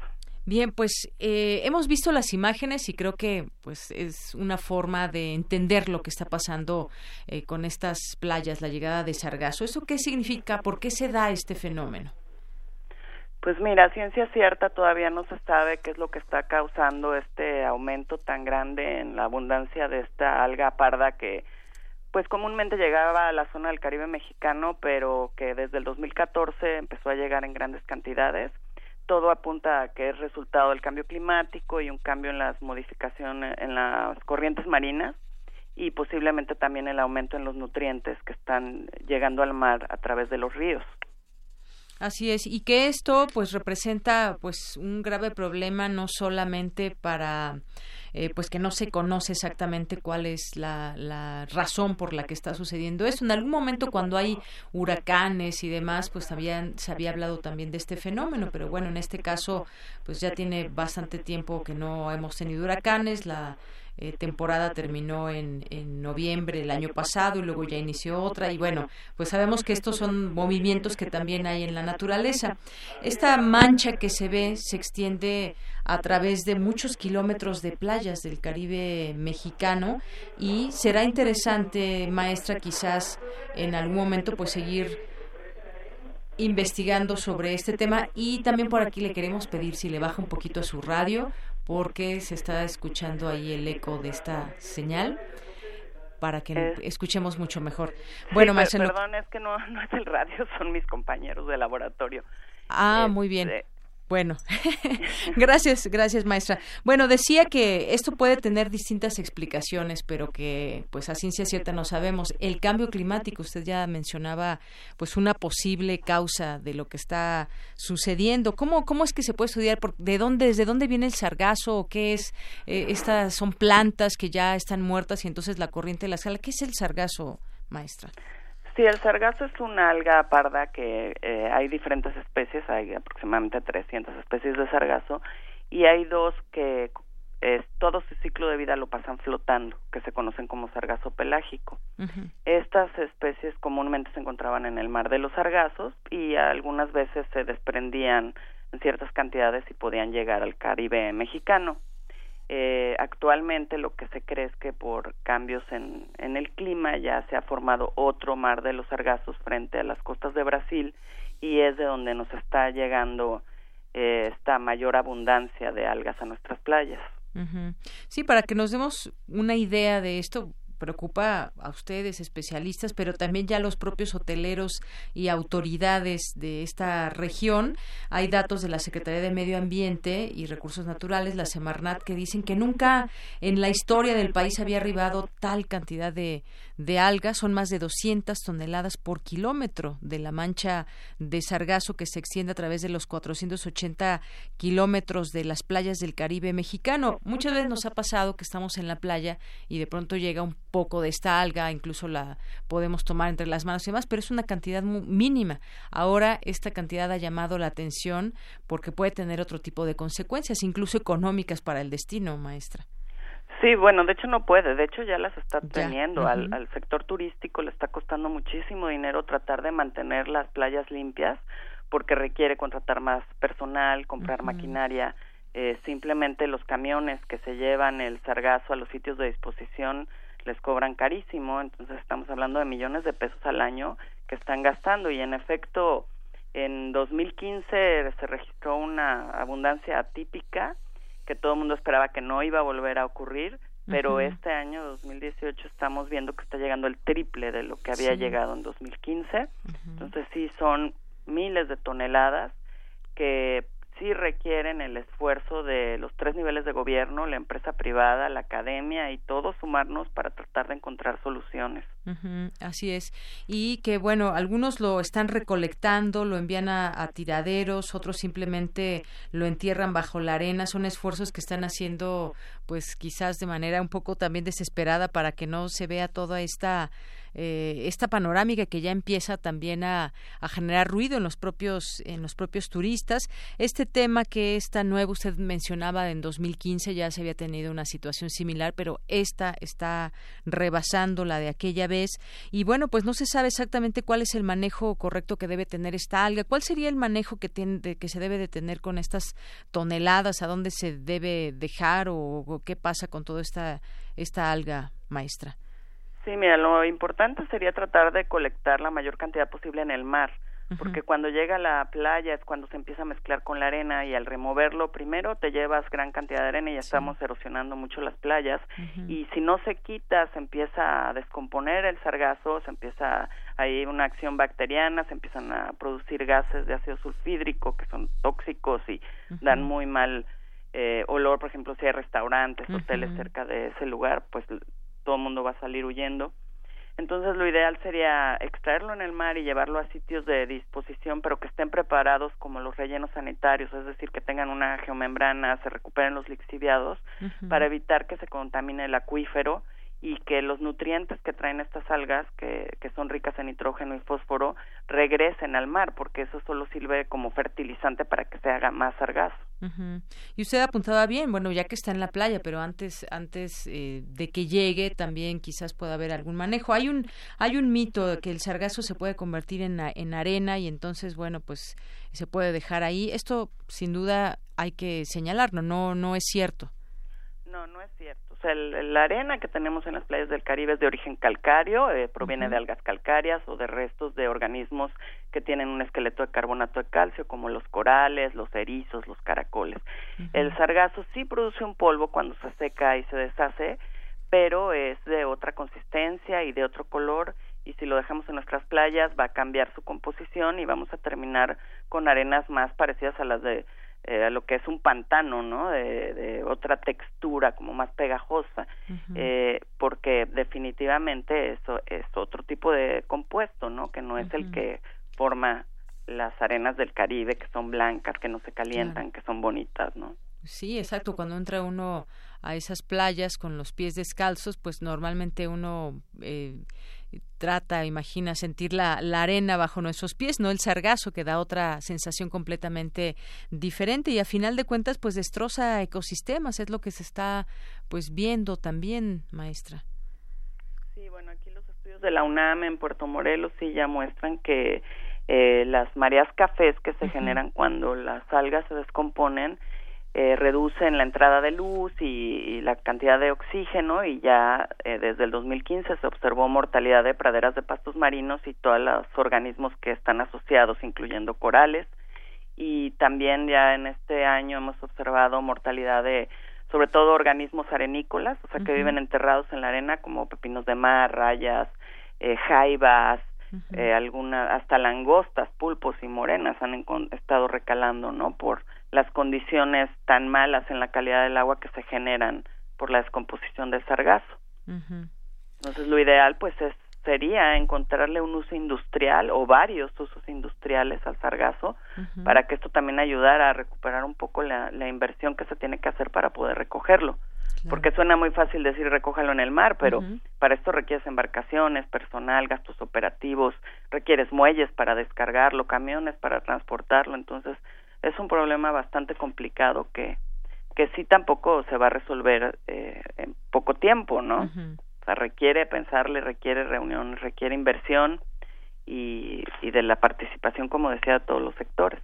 Bien, pues eh, hemos visto las imágenes y creo que pues es una forma de entender lo que está pasando eh, con estas playas, la llegada de sargazo. ¿Eso qué significa? ¿Por qué se da este fenómeno? Pues mira, ciencia cierta todavía no se sabe qué es lo que está causando este aumento tan grande en la abundancia de esta alga parda que pues comúnmente llegaba a la zona del Caribe mexicano, pero que desde el 2014 empezó a llegar en grandes cantidades todo apunta a que es resultado del cambio climático y un cambio en las modificaciones en las corrientes marinas y posiblemente también el aumento en los nutrientes que están llegando al mar a través de los ríos. Así es, y que esto pues representa pues un grave problema no solamente para eh, pues que no se conoce exactamente cuál es la, la, razón por la que está sucediendo eso. En algún momento cuando hay huracanes y demás, pues habían, se había hablado también de este fenómeno, pero bueno, en este caso pues ya tiene bastante tiempo que no hemos tenido huracanes, la eh, temporada terminó en, en noviembre del año pasado y luego ya inició otra y bueno, pues sabemos que estos son movimientos que también hay en la naturaleza. Esta mancha que se ve se extiende a través de muchos kilómetros de playas del Caribe mexicano y será interesante, maestra, quizás en algún momento pues seguir investigando sobre este tema. Y también por aquí le queremos pedir si le baja un poquito a su radio porque se está escuchando ahí el eco de esta señal para que escuchemos mucho mejor. Bueno, Perdón, es que no, no es el radio, son mis compañeros de laboratorio. Ah, muy bien. Bueno, gracias, gracias maestra. Bueno, decía que esto puede tener distintas explicaciones, pero que pues a ciencia cierta no sabemos. El cambio climático, usted ya mencionaba pues una posible causa de lo que está sucediendo. ¿Cómo, cómo es que se puede estudiar? ¿De dónde, desde dónde viene el sargazo qué es? Eh, estas son plantas que ya están muertas y entonces la corriente la sala. ¿Qué es el sargazo, maestra? Sí, el sargazo es una alga parda que eh, hay diferentes especies, hay aproximadamente 300 especies de sargazo y hay dos que todo su ciclo de vida lo pasan flotando, que se conocen como sargazo pelágico. Estas especies comúnmente se encontraban en el mar de los sargazos y algunas veces se desprendían en ciertas cantidades y podían llegar al Caribe mexicano. Eh, actualmente lo que se cree es que por cambios en, el clima ya se ha formado otro mar de los sargazos frente a las costas de Brasil y es de donde nos está llegando eh, esta mayor abundancia de algas a nuestras playas. Sí, para que nos demos una idea de esto, preocupa a ustedes, especialistas, pero también ya los propios hoteleros y autoridades de esta región. Hay datos de la Secretaría de Medio Ambiente y Recursos Naturales, la Semarnat, que dicen que nunca en la historia del país había arribado tal cantidad de, de algas. Son más de 200 toneladas por kilómetro de la mancha de sargazo que se extiende a través de los 480 kilómetros de las playas del Caribe mexicano. Muchas veces nos ha pasado que estamos en la playa y de pronto llega un poco de esta alga, incluso la podemos tomar entre las manos y demás, pero es una cantidad muy mínima. Ahora esta cantidad ha llamado la atención porque puede tener otro tipo de consecuencias, incluso económicas para el destino, maestra. Sí, bueno, de hecho no puede, de hecho ya las está teniendo. al, al, sector turístico le está costando muchísimo dinero tratar de mantener las playas limpias porque requiere contratar más personal, comprar maquinaria. Eh, simplemente los camiones que se llevan el sargazo a los sitios de disposición les cobran carísimo, entonces estamos hablando de millones de pesos al año que están gastando. Y en efecto en 2015 se registró una abundancia atípica que todo el mundo esperaba que no iba a volver a ocurrir, pero este año 2018 estamos viendo que está llegando el triple de lo que había llegado en 2015. Entonces sí son miles de toneladas que sí requieren el esfuerzo de los tres niveles de gobierno, la empresa privada, la academia y todos sumarnos para tratar de encontrar soluciones. así es. Y que, bueno, algunos lo están recolectando, lo envían a, tiraderos, otros simplemente lo entierran bajo la arena. Son esfuerzos que están haciendo, pues quizás de manera un poco también desesperada para que no se vea toda esta eh, esta panorámica que ya empieza también a, generar ruido en los propios en los propios turistas. Este tema que es tan nuevo usted mencionaba en 2015 ya se había tenido una situación similar pero esta está rebasando la de aquella vez. Y bueno pues no se sabe exactamente cuál es el manejo correcto que debe tener esta alga. Cuál sería el manejo que tiene que se debe de tener con estas toneladas a dónde se debe dejar o, o qué pasa con toda esta esta alga maestra Sí, mira, lo importante sería tratar de colectar la mayor cantidad posible en el mar, porque cuando llega a la playa es cuando se empieza a mezclar con la arena y al removerlo primero te llevas gran cantidad de arena y ya estamos erosionando mucho las playas. Y si no se quita se empieza a descomponer el sargazo, se empieza hay una acción bacteriana, se empiezan a producir gases de ácido sulfídrico que son tóxicos y dan muy mal eh, olor, por ejemplo, si hay restaurantes, hoteles cerca de ese lugar, pues todo el mundo va a salir huyendo. Entonces lo ideal sería extraerlo en el mar y llevarlo a sitios de disposición, pero que estén preparados como los rellenos sanitarios, es decir, que tengan una geomembrana, se recuperen los lixiviados, para evitar que se contamine el acuífero y que los nutrientes que traen estas algas, que, que son ricas en nitrógeno y fósforo, regresen al mar, porque eso solo sirve como fertilizante para que se haga más sargazo. Y usted apuntaba bien, bueno, ya que está en la playa, pero antes, antes eh, de que llegue, también quizás pueda haber algún manejo. Hay un, hay un mito de que el sargazo se puede convertir en, en arena y entonces, bueno, pues se puede dejar ahí. Esto, sin duda, hay que señalarlo, no, no es cierto. No, no es cierto. La arena que tenemos en las playas del Caribe es de origen calcáreo, eh, proviene de algas calcáreas o de restos de organismos que tienen un esqueleto de carbonato de calcio, como los corales, los erizos, los caracoles. El sargazo sí produce un polvo cuando se seca y se deshace, pero es de otra consistencia y de otro color y si lo dejamos en nuestras playas va a cambiar su composición y vamos a terminar con arenas más parecidas a las de eh, lo que es un pantano, ¿no? De, otra textura, como más pegajosa, eh, porque definitivamente eso es otro tipo de compuesto, ¿no? Que no es el que forma las arenas del Caribe, que son blancas, que no se calientan, que son bonitas, ¿no? Sí, exacto. Cuando entra uno a esas playas con los pies descalzos, pues normalmente uno eh, trata, imagina, sentir la, la, arena bajo nuestros pies, no el sargazo que da otra sensación completamente diferente y a final de cuentas pues destroza ecosistemas, es lo que se está pues viendo también, maestra. Sí, bueno, aquí los estudios de la UNAM en Puerto Morelos sí ya muestran que eh, las mareas cafés que se generan cuando las algas se descomponen eh, reducen la entrada de luz y, la cantidad de oxígeno y ya eh, desde el 2015 se observó mortalidad de praderas de pastos marinos y todos los organismos que están asociados, incluyendo corales. Y también ya en este año hemos observado mortalidad de sobre todo organismos arenícolas, o sea, que viven enterrados en la arena, como pepinos de mar, rayas, eh, eh, alguna, hasta langostas, pulpos y morenas han estado recalando, ¿no? Por las condiciones tan malas en la calidad del agua que se generan por la descomposición del sargazo. Entonces lo ideal pues es, sería encontrarle un uso industrial o varios usos industriales al sargazo para que esto también ayudara a recuperar un poco la, la inversión que se tiene que hacer para poder recogerlo. Porque suena muy fácil decir recójalo en el mar, pero para esto requieres embarcaciones, personal, gastos operativos, requieres muelles para descargarlo, camiones para transportarlo, entonces es un problema bastante complicado que que sí tampoco se va a resolver eh, en poco tiempo, ¿no? O sea, requiere pensarle, requiere reunión, requiere inversión y, y de la participación, como decía, de todos los sectores.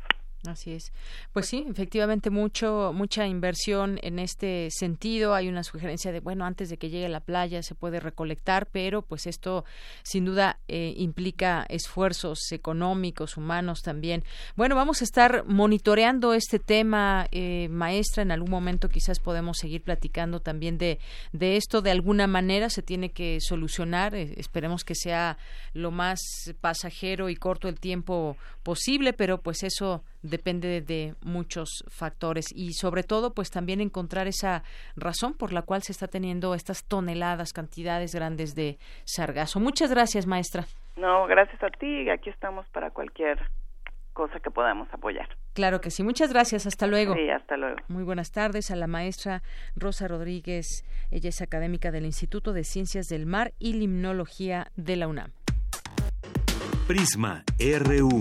Así es. Pues sí, efectivamente mucho mucha inversión en este sentido. Hay una sugerencia de bueno antes de que llegue la playa se puede recolectar, pero pues esto sin duda eh, implica esfuerzos económicos, humanos también. Bueno, vamos a estar monitoreando este tema, eh, maestra. En algún momento quizás podemos seguir platicando también de de esto. De alguna manera se tiene que solucionar. Eh, esperemos que sea lo más pasajero y corto el tiempo posible, pero pues eso depende de muchos factores y sobre todo pues también encontrar esa razón por la cual se está teniendo estas toneladas, cantidades grandes de sargazo. Muchas gracias, maestra. No, gracias a ti. Aquí estamos para cualquier cosa que podamos apoyar. Claro que sí. Muchas gracias. Hasta luego. Sí, hasta luego. Muy buenas tardes a la maestra Rosa Rodríguez. Ella es académica del Instituto de Ciencias del Mar y Limnología de la UNAM. Prisma RU.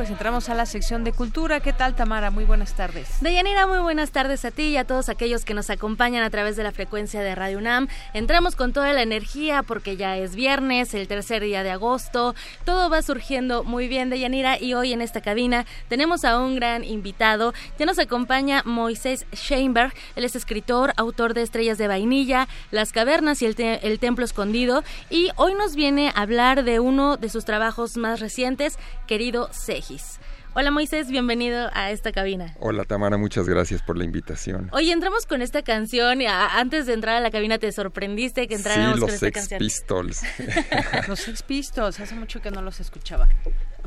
Pues entramos a la sección de cultura. ¿Qué tal, Tamara? Muy buenas tardes. Deyanira, muy buenas tardes a ti y a todos aquellos que nos acompañan a través de la frecuencia de Radio UNAM. Entramos con toda la energía porque ya es viernes, el tercer día de agosto. Todo va surgiendo muy bien, Deyanira, y hoy en esta cabina tenemos a un gran invitado. Ya nos acompaña Moisés Sheinberg. Él es escritor, autor de Estrellas de Vainilla, Las Cavernas y el, el Templo Escondido. Y hoy nos viene a hablar de uno de sus trabajos más recientes, querido Seji. Hola Moisés, bienvenido a esta cabina. Hola Tamara, muchas gracias por la invitación. Oye, entramos con esta canción. Antes de entrar a la cabina, ¿te sorprendiste que entráramos sí, los con esta Sex Pistols. los Sex Pistols, hace mucho que no los escuchaba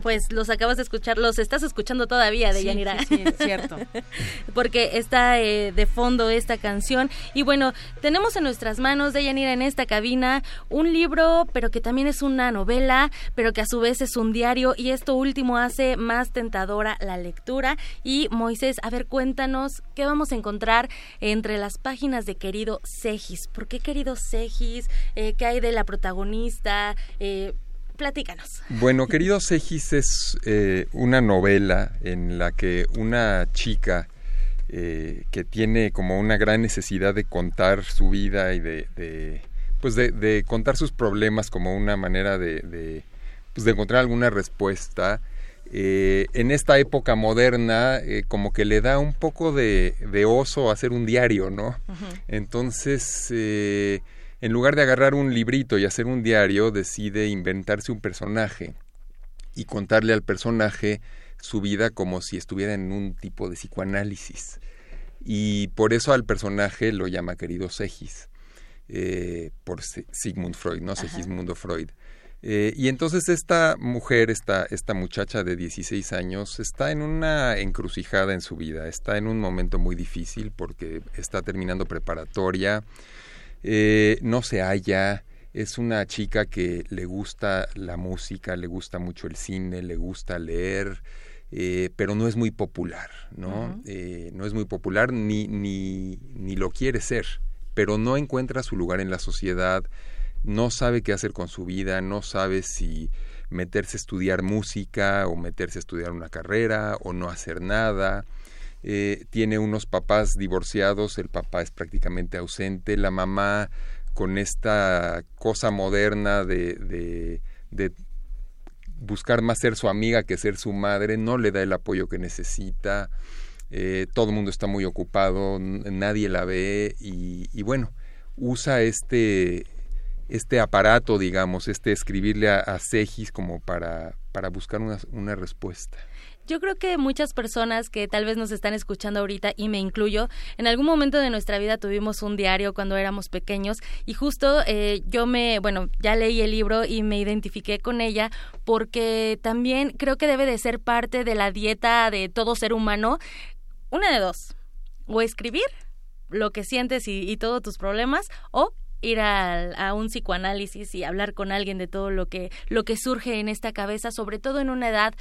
pues los acabas de escuchar, los estás escuchando todavía de Yanira. Sí, sí, es cierto. Porque está eh, de fondo esta canción. Y bueno, tenemos en nuestras manos de Yanira en esta cabina un libro, pero que también es una novela, pero que a su vez es un diario. Y esto último hace más tentadora la lectura. Y Moisés, a ver, cuéntanos qué vamos a encontrar entre las páginas de Querido Segis. ¿Por qué Querido Segis? Eh, ¿Qué hay de la protagonista? Eh, Platícanos. Bueno, querido Segis es eh, una novela en la que una chica eh, que tiene como una gran necesidad de contar su vida y de, pues de, contar sus problemas como una manera de, pues de encontrar alguna respuesta. Eh, en esta época moderna, como que le da un poco de, oso hacer un diario, ¿no? Entonces, en lugar de agarrar un librito y hacer un diario, decide inventarse un personaje y contarle al personaje su vida como si estuviera en un tipo de psicoanálisis. Y por eso al personaje lo llama querido Segis, eh, por Sigmund Freud, ¿no? Segismundo Freud. Eh, y entonces esta mujer, esta, esta muchacha de 16 años, está en una encrucijada en su vida, está en un momento muy difícil porque está terminando preparatoria, eh, no se halla, es una chica que le gusta la música, le gusta mucho el cine, le gusta leer, eh, pero no es muy popular, ¿no? Eh, no es muy popular ni, ni, ni lo quiere ser, pero no encuentra su lugar en la sociedad, no sabe qué hacer con su vida, no sabe si meterse a estudiar música o meterse a estudiar una carrera o no hacer nada. Eh, tiene unos papás divorciados, el papá es prácticamente ausente, la mamá con esta cosa moderna de, de, buscar más ser su amiga que ser su madre, no le da el apoyo que necesita, eh, todo el mundo está muy ocupado, nadie la ve y, bueno, usa este, este aparato, digamos, este escribirle a, a como para, para buscar una, una respuesta. Yo creo que muchas personas que tal vez nos están escuchando ahorita, y me incluyo, en algún momento de nuestra vida tuvimos un diario cuando éramos pequeños y justo eh, yo me, bueno, ya leí el libro y me identifiqué con ella porque también creo que debe de ser parte de la dieta de todo ser humano. Una de dos, o escribir lo que sientes y, y todos tus problemas, o ir a, a, un psicoanálisis y hablar con alguien de todo lo que, lo que surge en esta cabeza, sobre todo en una edad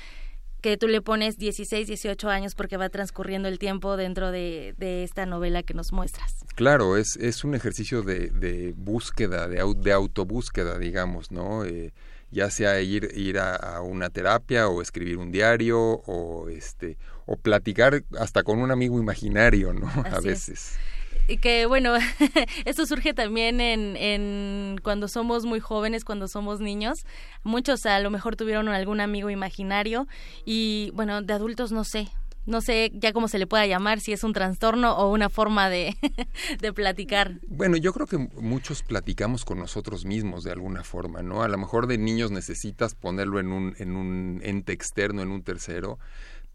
que tú le pones 16, 18 años porque va transcurriendo el tiempo dentro de, de esta novela que nos muestras. Claro, es, es un ejercicio de, de búsqueda, de, de autobúsqueda, digamos, ¿no? Eh, ya sea ir, ir a, a, una terapia o escribir un diario o, este, o platicar hasta con un amigo imaginario, ¿no? Así a veces. Es y que bueno, esto surge también en, en cuando somos muy jóvenes, cuando somos niños. Muchos a lo mejor tuvieron algún amigo imaginario y bueno, de adultos no sé, no sé ya cómo se le pueda llamar, si es un trastorno o una forma de, de, platicar. Bueno, yo creo que muchos platicamos con nosotros mismos de alguna forma, ¿no? A lo mejor de niños necesitas ponerlo en un, en un ente externo, en un tercero,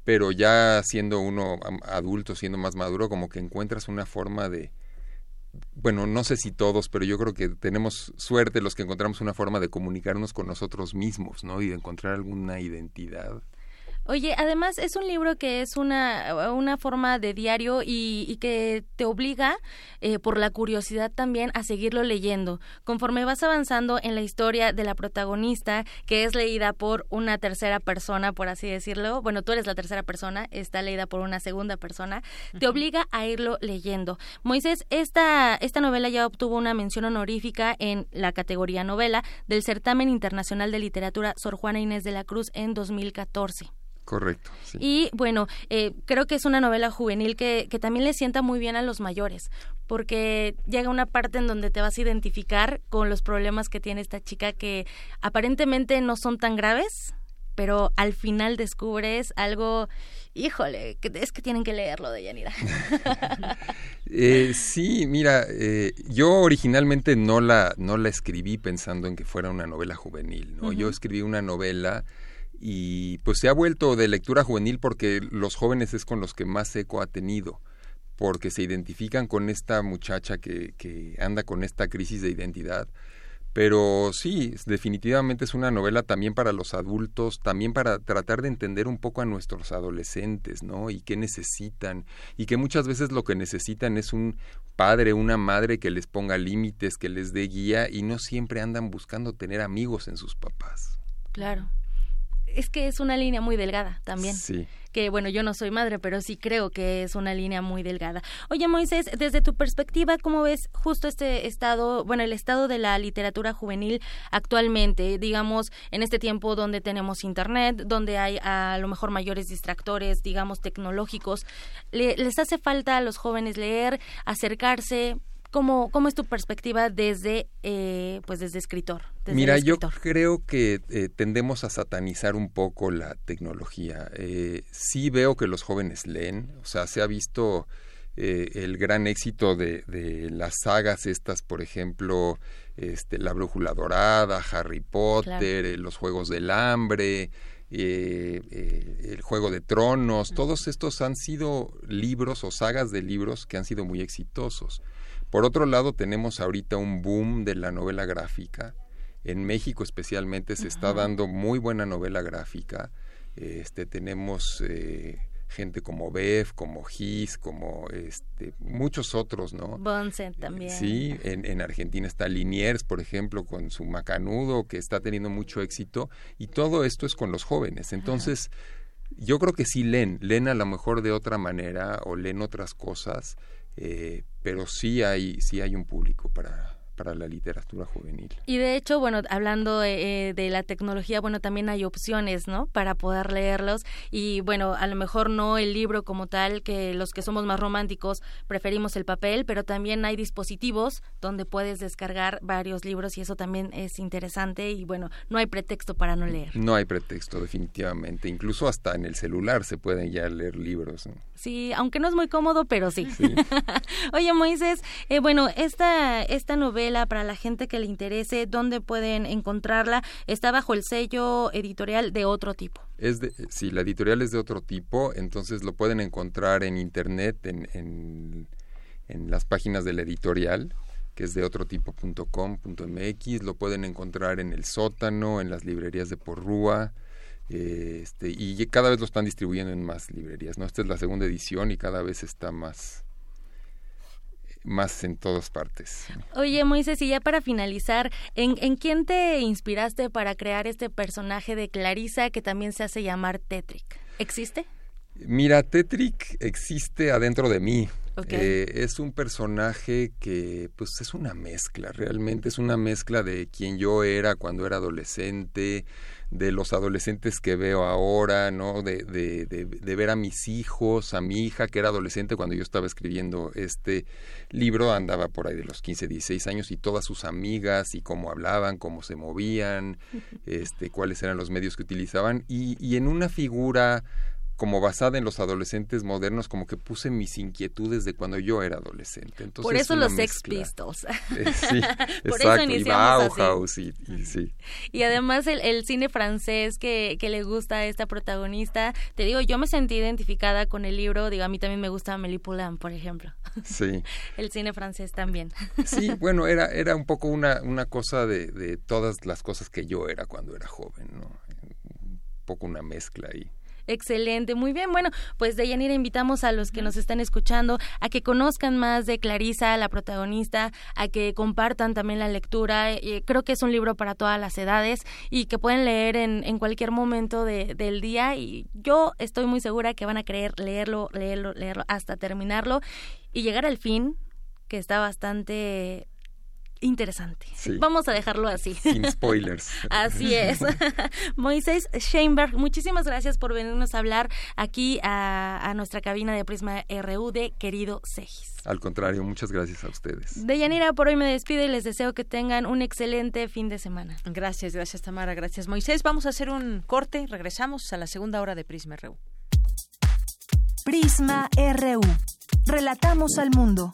pero ya siendo uno adulto, siendo más maduro, como que encuentras una forma de, bueno, no sé si todos, pero yo creo que tenemos suerte los que encontramos una forma de comunicarnos con nosotros mismos, ¿no? Y de encontrar alguna identidad. Oye, además es un libro que es una, una forma de diario y, y que te obliga, eh, por la curiosidad también, a seguirlo leyendo. Conforme vas avanzando en la historia de la protagonista, que es leída por una tercera persona, por así decirlo, bueno, tú eres la tercera persona, está leída por una segunda persona, te obliga a irlo leyendo. Moisés, esta, esta novela ya obtuvo una mención honorífica en la categoría novela del Certamen Internacional de Literatura Sor Juana Inés de la Cruz en 2014. Correcto. Sí. Y bueno, eh, creo que es una novela juvenil que, que también le sienta muy bien a los mayores, porque llega una parte en donde te vas a identificar con los problemas que tiene esta chica que aparentemente no son tan graves, pero al final descubres algo, híjole, que es que tienen que leerlo de Yanira. eh, sí, mira, eh, yo originalmente no la, no la escribí pensando en que fuera una novela juvenil, ¿no? Uh -huh. Yo escribí una novela y pues se ha vuelto de lectura juvenil porque los jóvenes es con los que más eco ha tenido porque se identifican con esta muchacha que, que anda con esta crisis de identidad pero sí, definitivamente es una novela también para los adultos, también para tratar de entender un poco a nuestros adolescentes, ¿no? Y qué necesitan, y que muchas veces lo que necesitan es un padre, una madre que les ponga límites, que les dé guía, y no siempre andan buscando tener amigos en sus papás. Claro es que es una línea muy delgada también. Sí. Que bueno, yo no soy madre, pero sí creo que es una línea muy delgada. Oye, Moisés, desde tu perspectiva, ¿cómo ves justo este estado, bueno, el estado de la literatura juvenil actualmente, digamos, en este tiempo donde tenemos internet, donde hay a lo mejor mayores distractores, digamos, tecnológicos? ¿Le, ¿Les hace falta a los jóvenes leer, acercarse? ¿Cómo, ¿Cómo es tu perspectiva desde, eh, pues desde escritor? Desde Mira, escritor? yo creo que eh, tendemos a satanizar un poco la tecnología. Eh, sí veo que los jóvenes leen, o sea, se ha visto eh, el gran éxito de, de, las sagas estas, por ejemplo, este, La Brújula Dorada, Harry Potter, claro. los Juegos del Hambre. Eh, eh, el Juego de Tronos, todos estos han sido libros o sagas de libros que han sido muy exitosos. Por otro lado, tenemos ahorita un boom de la novela gráfica. En México especialmente se está dando muy buena novela gráfica. Este, tenemos eh, gente como Bev, como Gis, como este, muchos otros, ¿no? Bonsen también. Sí, en, en, Argentina está Liniers, por ejemplo, con su Macanudo, que está teniendo mucho éxito. Y todo esto es con los jóvenes. Entonces, Ajá. yo creo que sí leen, leen a lo mejor de otra manera o leen otras cosas eh, pero sí hay, sí hay un público para, para la literatura juvenil. Y de hecho, bueno, hablando eh, de la tecnología, bueno, también hay opciones, ¿no? Para poder leerlos y bueno, a lo mejor no el libro como tal, que los que somos más románticos preferimos el papel, pero también hay dispositivos donde puedes descargar varios libros y eso también es interesante y bueno, no hay pretexto para no leer. No hay pretexto, definitivamente. Incluso hasta en el celular se pueden ya leer libros. ¿no? Sí, aunque no es muy cómodo, pero sí. sí. Oye, Moisés, eh, bueno, esta, esta novela para la gente que le interese, dónde pueden encontrarla. Está bajo el sello editorial de otro tipo. Es de, sí, la editorial es de otro tipo, entonces lo pueden encontrar en internet, en, las páginas de la editorial que es de lo pueden encontrar en el sótano, en las librerías de Porrúa, este, y cada vez lo están distribuyendo en más librerías, ¿no? Esta es la segunda edición y cada vez está más más en todas partes. Oye, Moisés, y ya para finalizar, ¿en, ¿en quién te inspiraste para crear este personaje de Clarisa que también se hace llamar Tetrick? ¿Existe? Mira, Tetrick existe adentro de mí. Eh, es un personaje que pues es una mezcla, realmente es una mezcla de quien yo era cuando era adolescente, de los adolescentes que veo ahora, ¿no? De, de, de, ver a mis hijos, a mi hija que era adolescente cuando yo estaba escribiendo este libro, andaba por ahí de los 15, 16 años y todas sus amigas y cómo hablaban, cómo se movían, este, cuáles eran los medios que utilizaban y, y en una figura como basada en los adolescentes modernos, como que puse mis inquietudes de cuando yo era adolescente. Entonces, Por eso los Sex Pistols. Eh, sí, exacto, y Bauhaus y, sí. Y además el, el cine francés que, que, le gusta a esta protagonista, te digo, yo me sentí identificada con el libro, digo, a mí también me gusta Amélie Poulain, por ejemplo. Sí. el cine francés también. Sí, bueno, era, era un poco una, una cosa de, de todas las cosas que yo era cuando era joven, ¿no? Un poco una mezcla ahí. Excelente, muy bien. Bueno, pues de Yanira invitamos a los que nos están escuchando a que conozcan más de Clarisa, la protagonista, a que compartan también la lectura. Eh, creo que es un libro para todas las edades y que pueden leer en, en cualquier momento de, del día y yo estoy muy segura que van a querer leerlo, leerlo, leerlo hasta terminarlo y llegar al fin, que está bastante interesante. Vamos a dejarlo así. Sin spoilers. así es. Moisés Sheinberg, muchísimas gracias por venirnos a hablar aquí a, nuestra cabina de Prisma RU de Querido Segis. Al contrario, muchas gracias a ustedes. Deyanira, por hoy me despido y les deseo que tengan un excelente fin de semana. Gracias, gracias Tamara, gracias Moisés. Vamos a hacer un corte, regresamos a la segunda hora de Prisma RU. Prisma RU. Relatamos al mundo.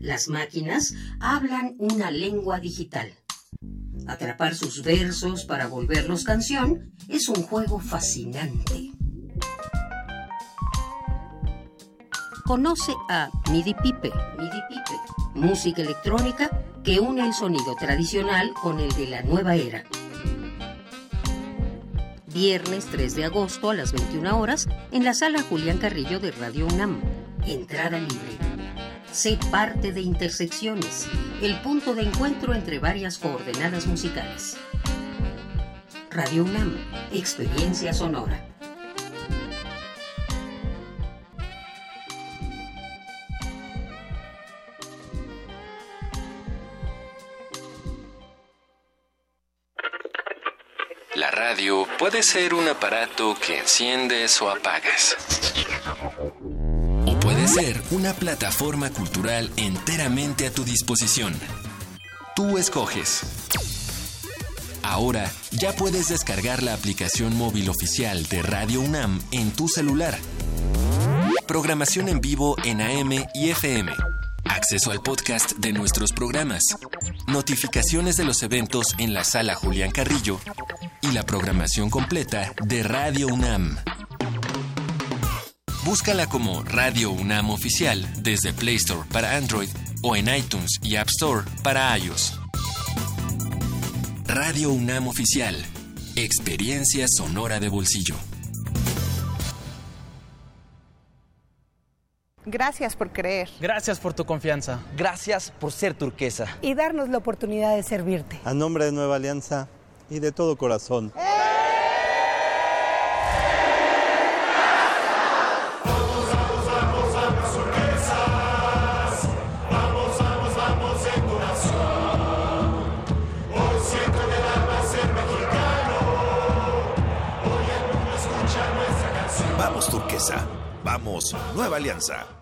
Las máquinas hablan una lengua digital. Atrapar sus versos para volverlos canción es un juego fascinante. Conoce a MIDI Pipe, música electrónica que une el sonido tradicional con el de la nueva era. Viernes 3 de agosto a las 21 horas en la sala Julián Carrillo de Radio UNAM. Entrada libre. Sé parte de Intersecciones, el punto de encuentro entre varias coordenadas musicales. Radio UNAM, experiencia sonora. La radio puede ser un aparato que enciendes o apagas ser una plataforma cultural enteramente a tu disposición. Tú escoges. Ahora ya puedes descargar la aplicación móvil oficial de Radio UNAM en tu celular. Programación en vivo en AM y FM. Acceso al podcast de nuestros programas. Notificaciones de los eventos en la sala Julián Carrillo. Y la programación completa de Radio UNAM. Búscala como Radio UNAM Oficial desde Play Store para Android o en iTunes y App Store para iOS. Radio UNAM Oficial. Experiencia sonora de bolsillo. Gracias por creer. Gracias por tu confianza. Gracias por ser turquesa. Y darnos la oportunidad de servirte. A nombre de Nueva Alianza y de todo corazón. Vamos nueva alianza.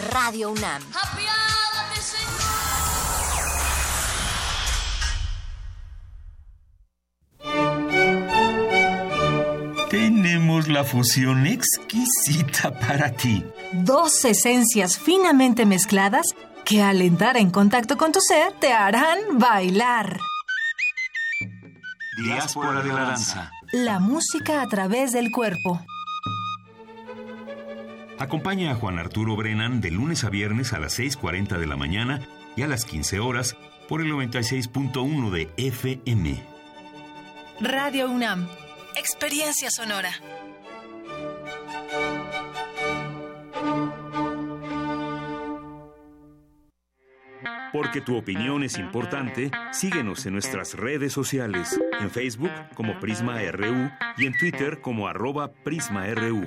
Radio UNAM. Tenemos la fusión exquisita para ti. Dos esencias finamente mezcladas que al entrar en contacto con tu ser te harán bailar. Diáspora de la danza. La música a través del cuerpo. Acompaña a Juan Arturo Brennan de lunes a viernes a las 6.40 de la mañana y a las 15 horas por el 96.1 de FM. Radio UNAM. Experiencia sonora. Porque tu opinión es importante, síguenos en nuestras redes sociales, en Facebook como Prisma RU y en Twitter como arroba PrismaRU.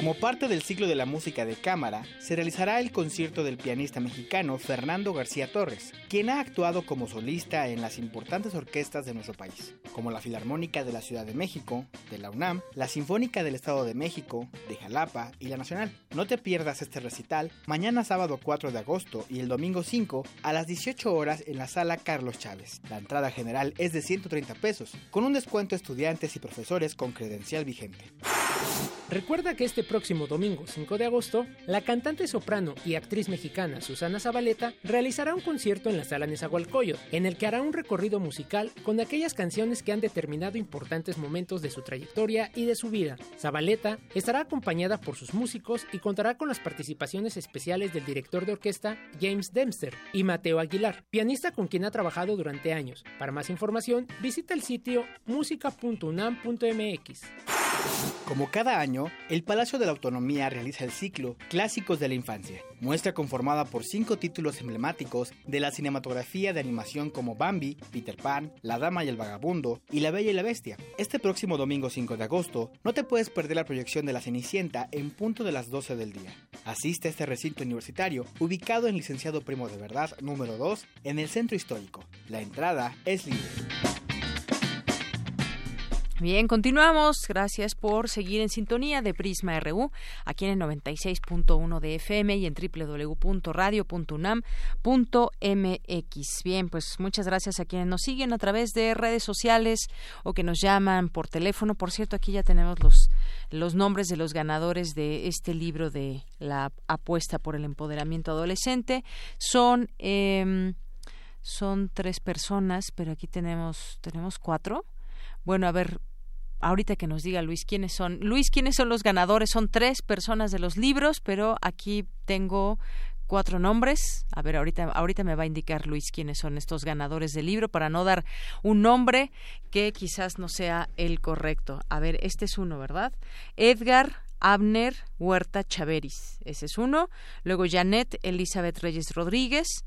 Como parte del ciclo de la música de cámara, se realizará el concierto del pianista mexicano Fernando García Torres, quien ha actuado como solista en las importantes orquestas de nuestro país, como la Filarmónica de la Ciudad de México, de la UNAM, la Sinfónica del Estado de México, de Jalapa y la Nacional. No te pierdas este recital mañana sábado 4 de agosto y el domingo 5 a las 18 horas en la sala Carlos Chávez. La entrada general es de 130 pesos, con un descuento a estudiantes y profesores con credencial vigente. Recuerda que este próximo domingo 5 de agosto, la cantante soprano y actriz mexicana Susana Zabaleta realizará un concierto en la sala Nezahualcóyotl, en el que hará un recorrido musical con aquellas canciones que han determinado importantes momentos de su trayectoria y de su vida. Zabaleta estará acompañada por sus músicos y contará con las participaciones especiales del director de orquesta James Dempster y Mateo Aguilar, pianista con quien ha trabajado durante años. Para más información, visita el sitio música.unam.mx. Como cada año, el Palacio de la Autonomía realiza el ciclo Clásicos de la Infancia, muestra conformada por cinco títulos emblemáticos de la cinematografía de animación como Bambi, Peter Pan, La Dama y el Vagabundo y La Bella y la Bestia. Este próximo domingo 5 de agosto, no te puedes perder la proyección de La Cenicienta en punto de las 12 del día. Asiste a este recinto universitario, ubicado en Licenciado Primo de Verdad número 2, en el Centro Histórico. La entrada es libre. Bien, continuamos. Gracias por seguir en sintonía de Prisma RU, aquí en el 96.1 de FM y en www.radio.unam.mx. Bien, pues muchas gracias a quienes nos siguen a través de redes sociales o que nos llaman por teléfono. Por cierto, aquí ya tenemos los, los nombres de los ganadores de este libro de la apuesta por el empoderamiento adolescente. Son... Eh, son tres personas, pero aquí tenemos, tenemos cuatro. Bueno, a ver, ahorita que nos diga Luis quiénes son. Luis, ¿quiénes son los ganadores? Son tres personas de los libros, pero aquí tengo cuatro nombres. A ver, ahorita, ahorita me va a indicar Luis quiénes son estos ganadores del libro para no dar un nombre que quizás no sea el correcto. A ver, este es uno, ¿verdad? Edgar Abner Huerta Chaveris, ese es uno. Luego Janet Elizabeth Reyes Rodríguez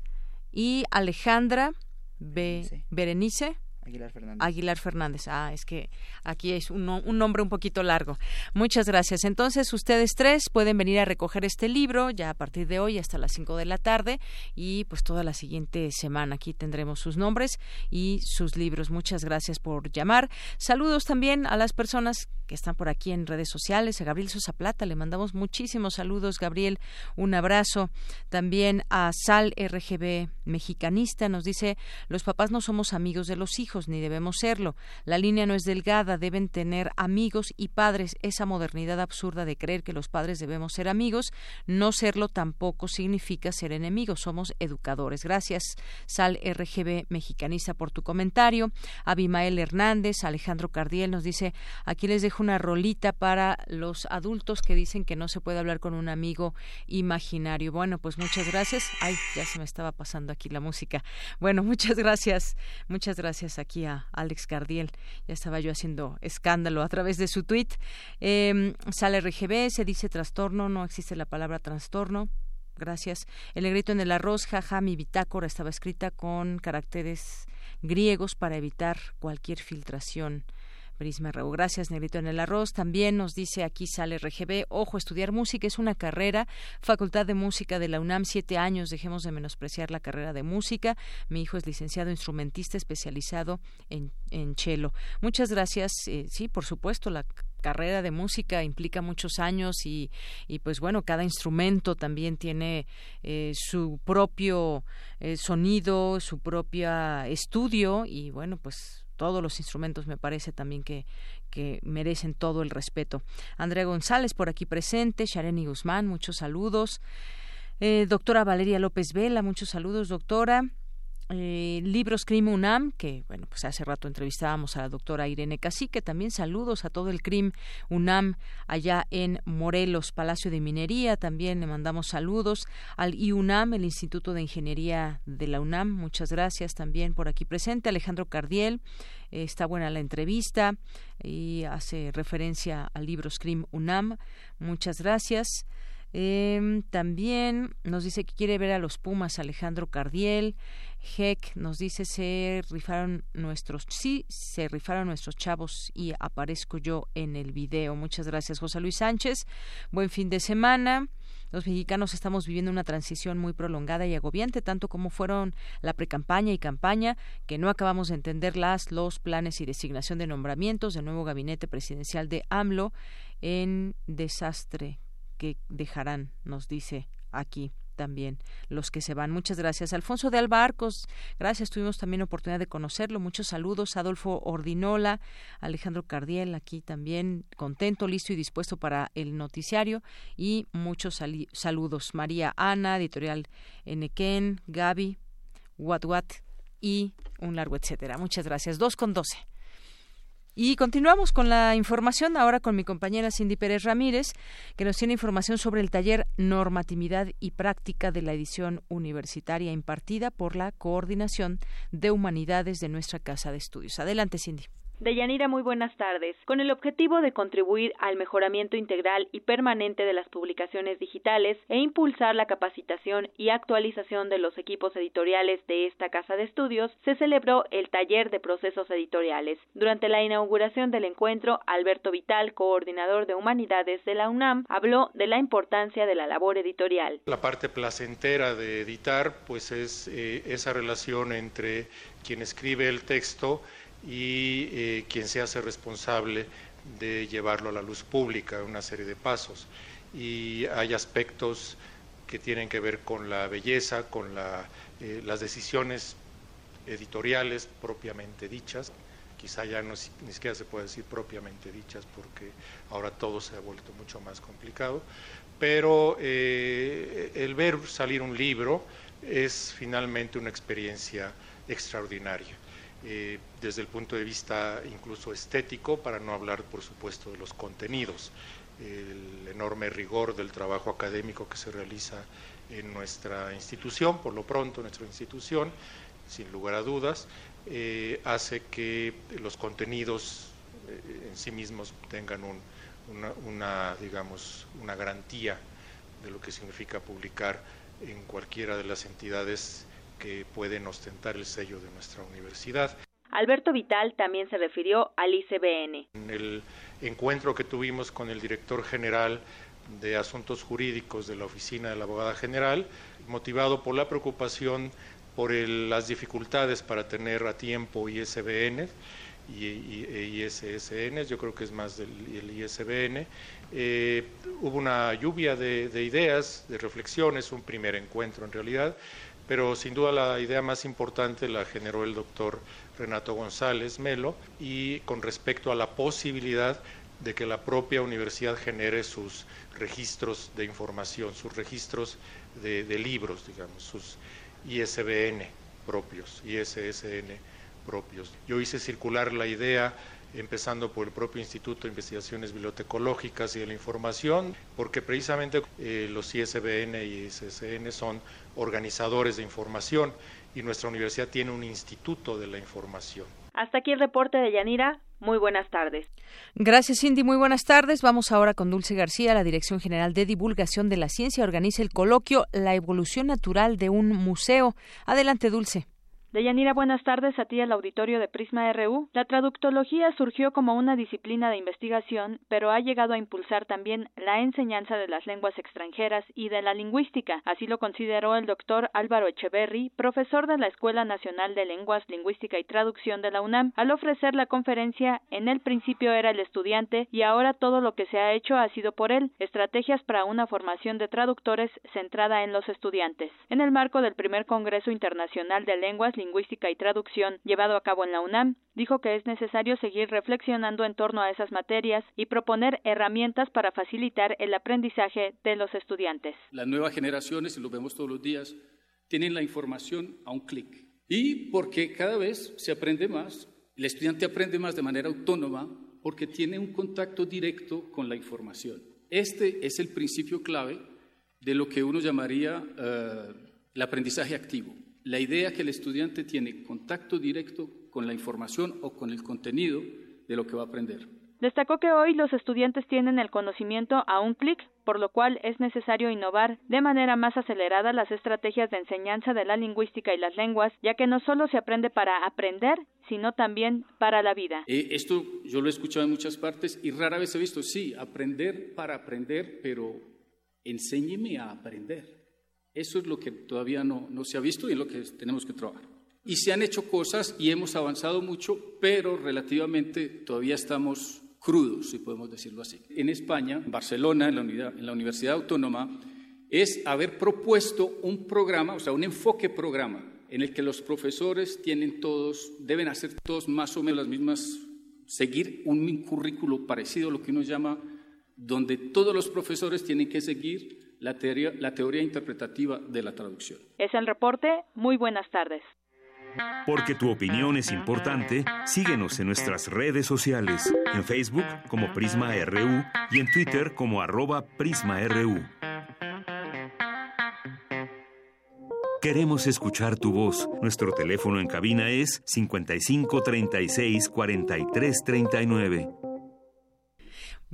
y Alejandra. Berenice Aguilar Fernández. Aguilar Fernández. Ah, es que aquí es un, un, nombre un poquito largo. Muchas gracias. Entonces, ustedes tres pueden venir a recoger este libro ya a partir de hoy hasta las 5 de la tarde y pues toda la siguiente semana. Aquí tendremos sus nombres y sus libros. Muchas gracias por llamar. Saludos también a las personas que están por aquí en redes sociales. A Gabriel Sosa Plata le mandamos muchísimos saludos. Gabriel, un abrazo. También a Sal RGB Mexicanista nos dice, los papás no somos amigos de los hijos ni debemos serlo. La línea no es delgada, deben tener amigos y padres. Esa modernidad absurda de creer que los padres debemos ser amigos, no serlo tampoco significa ser enemigos. Somos educadores. Gracias, Sal RGB Mexicanista, por tu comentario. Abimael Hernández, Alejandro Cardiel nos dice, aquí les dejo una rolita para los adultos que dicen que no se puede hablar con un amigo imaginario. Bueno, pues muchas gracias. Ay, ya se me estaba pasando aquí la música. Bueno, muchas gracias. Muchas gracias aquí a Alex Cardiel. Ya estaba yo haciendo escándalo a través de su tweet. Eh, sale RGB, se dice trastorno, no existe la palabra trastorno. Gracias. El negrito en el arroz, jaja, mi bitácora estaba escrita con caracteres griegos para evitar cualquier filtración. Prisma RU. Gracias, Negrito en el Arroz. También nos dice aquí sale RGB, ojo, estudiar música es una carrera. Facultad de Música de la UNAM, siete años. Dejemos de menospreciar la carrera de música. Mi hijo es licenciado instrumentista especializado en, en cello. Muchas gracias. Eh, sí, por supuesto, la carrera de música implica muchos años y, y pues bueno, cada instrumento también tiene eh, su propio eh, sonido, su propio estudio y bueno, pues todos los instrumentos me parece también que, que merecen todo el respeto. Andrea González por aquí presente, Shareni Guzmán, muchos saludos. Eh, doctora Valeria López Vela, muchos saludos, doctora eh, Libros CRIM UNAM, que bueno, pues hace rato entrevistábamos a la doctora Irene Cacique, también saludos a todo el CRIM UNAM allá en Morelos, Palacio de Minería, también le mandamos saludos al IUNAM, el Instituto de Ingeniería de la UNAM, muchas gracias también por aquí presente, Alejandro Cardiel, eh, está buena la entrevista y hace referencia al libro CRIM UNAM, muchas gracias. Eh, también nos dice que quiere ver a los Pumas Alejandro Cardiel. Heck nos dice se rifaron nuestros sí se rifaron nuestros chavos y aparezco yo en el video. Muchas gracias José Luis Sánchez. Buen fin de semana. Los mexicanos estamos viviendo una transición muy prolongada y agobiante, tanto como fueron la precampaña y campaña, que no acabamos de entender las, los planes y designación de nombramientos del nuevo gabinete presidencial de AMLO en desastre que dejarán, nos dice aquí también los que se van. Muchas gracias. Alfonso de Albarcos, gracias. Tuvimos también oportunidad de conocerlo. Muchos saludos. Adolfo Ordinola, Alejandro Cardiel, aquí también contento, listo y dispuesto para el noticiario. Y muchos saludos. María Ana, editorial Enequén, Gaby, What What y un largo etcétera. Muchas gracias. Dos con doce. Y continuamos con la información ahora con mi compañera Cindy Pérez Ramírez, que nos tiene información sobre el taller Normatividad y Práctica de la edición universitaria impartida por la Coordinación de Humanidades de nuestra Casa de Estudios. Adelante, Cindy. Deyanira, muy buenas tardes. Con el objetivo de contribuir al mejoramiento integral y permanente de las publicaciones digitales e impulsar la capacitación y actualización de los equipos editoriales de esta casa de estudios, se celebró el taller de procesos editoriales. Durante la inauguración del encuentro, Alberto Vital, coordinador de humanidades de la UNAM, habló de la importancia de la labor editorial. La parte placentera de editar, pues es eh, esa relación entre quien escribe el texto y eh, quien se hace responsable de llevarlo a la luz pública, una serie de pasos. Y hay aspectos que tienen que ver con la belleza, con eh, las decisiones editoriales propiamente dichas, quizá ya ni siquiera se puede decir propiamente dichas porque ahora todo se ha vuelto mucho más complicado, pero eh, el ver salir un libro es finalmente una experiencia extraordinaria. Eh, desde el punto de vista incluso estético, para no hablar, por supuesto, de los contenidos, el enorme rigor del trabajo académico que se realiza en nuestra institución, por lo pronto nuestra institución, sin lugar a dudas, eh, hace que los contenidos eh, en sí mismos tengan una, digamos, una garantía de lo que significa publicar en cualquiera de las entidades que pueden ostentar el sello de nuestra universidad. Alberto Vital también se refirió al ICBN. En el encuentro que tuvimos con el director general de Asuntos Jurídicos de la Oficina de la Abogada General, motivado por la preocupación por las dificultades para tener a tiempo ISBN y, ISSN, yo creo que es más del ISBN. Eh, hubo una lluvia de, de ideas, de reflexiones, un primer encuentro en realidad, pero sin duda la idea más importante la generó el doctor Renato González Melo y con respecto a la posibilidad de que la propia universidad genere sus registros de información, sus registros de, libros, digamos, sus ISBN propios, ISSN propios. Yo hice circular la idea empezando por el propio Instituto de Investigaciones Bibliotecológicas y de la Información, porque precisamente eh, los ISBN y ISSN son organizadores de información y nuestra universidad tiene un instituto de la información. Hasta aquí el reporte de Yanira. Muy buenas tardes. Gracias, Cindy. Muy buenas tardes. Vamos ahora con Dulce García. La Dirección General de Divulgación de la Ciencia organiza el coloquio La evolución natural de un museo. Adelante, Dulce. Deyanira, buenas tardes a ti al auditorio de Prisma RU. La traductología surgió como una disciplina de investigación, pero ha llegado a impulsar también la enseñanza de las lenguas extranjeras y de la lingüística. Así lo consideró el doctor Álvaro Echeverry, profesor de la Escuela Nacional de Lenguas, Lingüística y Traducción de la UNAM, al ofrecer la conferencia En el principio era el estudiante y ahora todo lo que se ha hecho ha sido por él, estrategias para una formación de traductores centrada en los estudiantes. En el marco del primer Congreso Internacional de Lenguas, Lingüística y Traducción llevado a cabo en la UNAM, dijo que es necesario seguir reflexionando en torno a esas materias y proponer herramientas para facilitar el aprendizaje de los estudiantes. Las nuevas generaciones, y lo vemos todos los días, tienen la información a un clic. Y porque cada vez se aprende más, el estudiante aprende más de manera autónoma porque tiene un contacto directo con la información. Este es el principio clave de lo que uno llamaría eh, el aprendizaje activo la idea que el estudiante tiene contacto directo con la información o con el contenido de lo que va a aprender. Destacó que hoy los estudiantes tienen el conocimiento a un clic, por lo cual es necesario innovar de manera más acelerada las estrategias de enseñanza de la lingüística y las lenguas, ya que no solo se aprende para aprender, sino también para la vida. Eh, esto yo lo he escuchado en muchas partes y rara vez he visto, sí, aprender para aprender, pero enséñeme a aprender. Eso es lo que todavía no, no se ha visto y es lo que tenemos que trabajar. Y se han hecho cosas y hemos avanzado mucho, pero relativamente todavía estamos crudos, si podemos decirlo así. En España, en Barcelona, en la, unidad, en la Universidad Autónoma, es haber propuesto un programa, o sea, un enfoque programa, en el que los profesores tienen todos, deben hacer todos más o menos las mismas, seguir un currículo parecido lo que uno llama, donde todos los profesores tienen que seguir la teoría, la teoría interpretativa de la traducción. Es el reporte. Muy buenas tardes. Porque tu opinión es importante, síguenos en nuestras redes sociales, en Facebook como Prisma RU y en Twitter como arroba PrismaRU. Queremos escuchar tu voz. Nuestro teléfono en cabina es 55 36 43 39.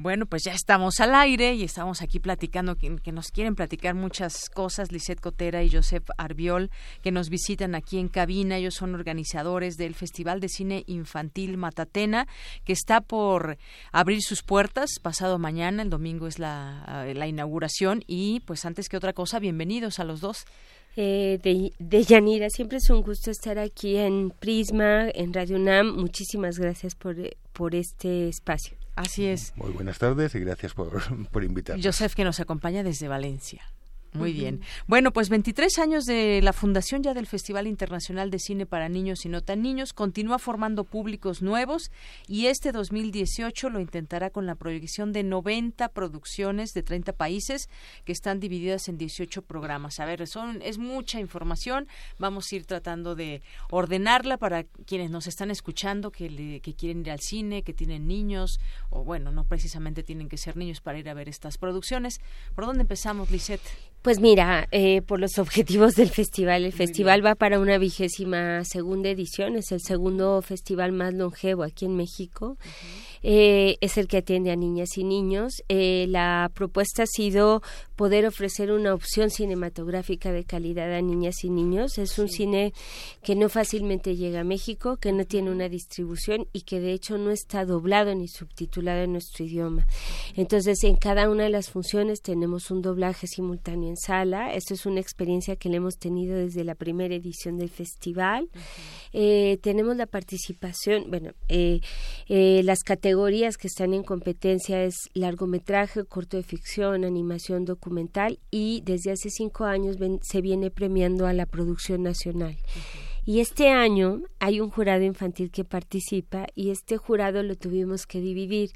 Bueno, pues ya estamos al aire y estamos aquí platicando, que, nos quieren platicar muchas cosas, Lisette Cotera y Joseph Arbiol, que nos visitan aquí en cabina. Ellos son organizadores del Festival de Cine Infantil Matatena, que está por abrir sus puertas pasado mañana, el domingo es la, la inauguración. Y pues antes que otra cosa, bienvenidos a los dos. Eh, de, de, Yanira. Siempre es un gusto estar aquí en Prisma, en Radio UNAM. Muchísimas gracias por, por este espacio. Así es. Muy buenas tardes y gracias por, por invitarnos. Joseph, que nos acompaña desde Valencia. Muy bien. Bueno, pues 23 años de la fundación ya del Festival Internacional de Cine para Niños y No Tan Niños continúa formando públicos nuevos y este 2018 lo intentará con la proyección de 90 producciones de 30 países que están divididas en 18 programas. A ver, son, es mucha información. Vamos a ir tratando de ordenarla para quienes nos están escuchando, que, que quieren ir al cine, que tienen niños, o bueno, no precisamente tienen que ser niños para ir a ver estas producciones. ¿Por dónde empezamos, Lisette? Pues mira, eh, por los objetivos del festival, el festival va para una vigésima segunda edición, es el segundo festival más longevo aquí en México. Eh, es el que atiende a niñas y niños. Eh, la propuesta ha sido poder ofrecer una opción cinematográfica de calidad a niñas y niños. Es un cine que no fácilmente llega a México, que no tiene una distribución y que de hecho no está doblado ni subtitulado en nuestro idioma. Entonces, en cada una de las funciones tenemos un doblaje simultáneo en sala. Esto es una experiencia que le hemos tenido desde la primera edición del festival. Eh, tenemos la participación, bueno, las categorías que están en competencia es largometraje, corto de ficción, animación, documental y desde hace cinco años se viene premiando a la producción nacional. Y este año hay un jurado infantil que participa y este jurado lo tuvimos que dividir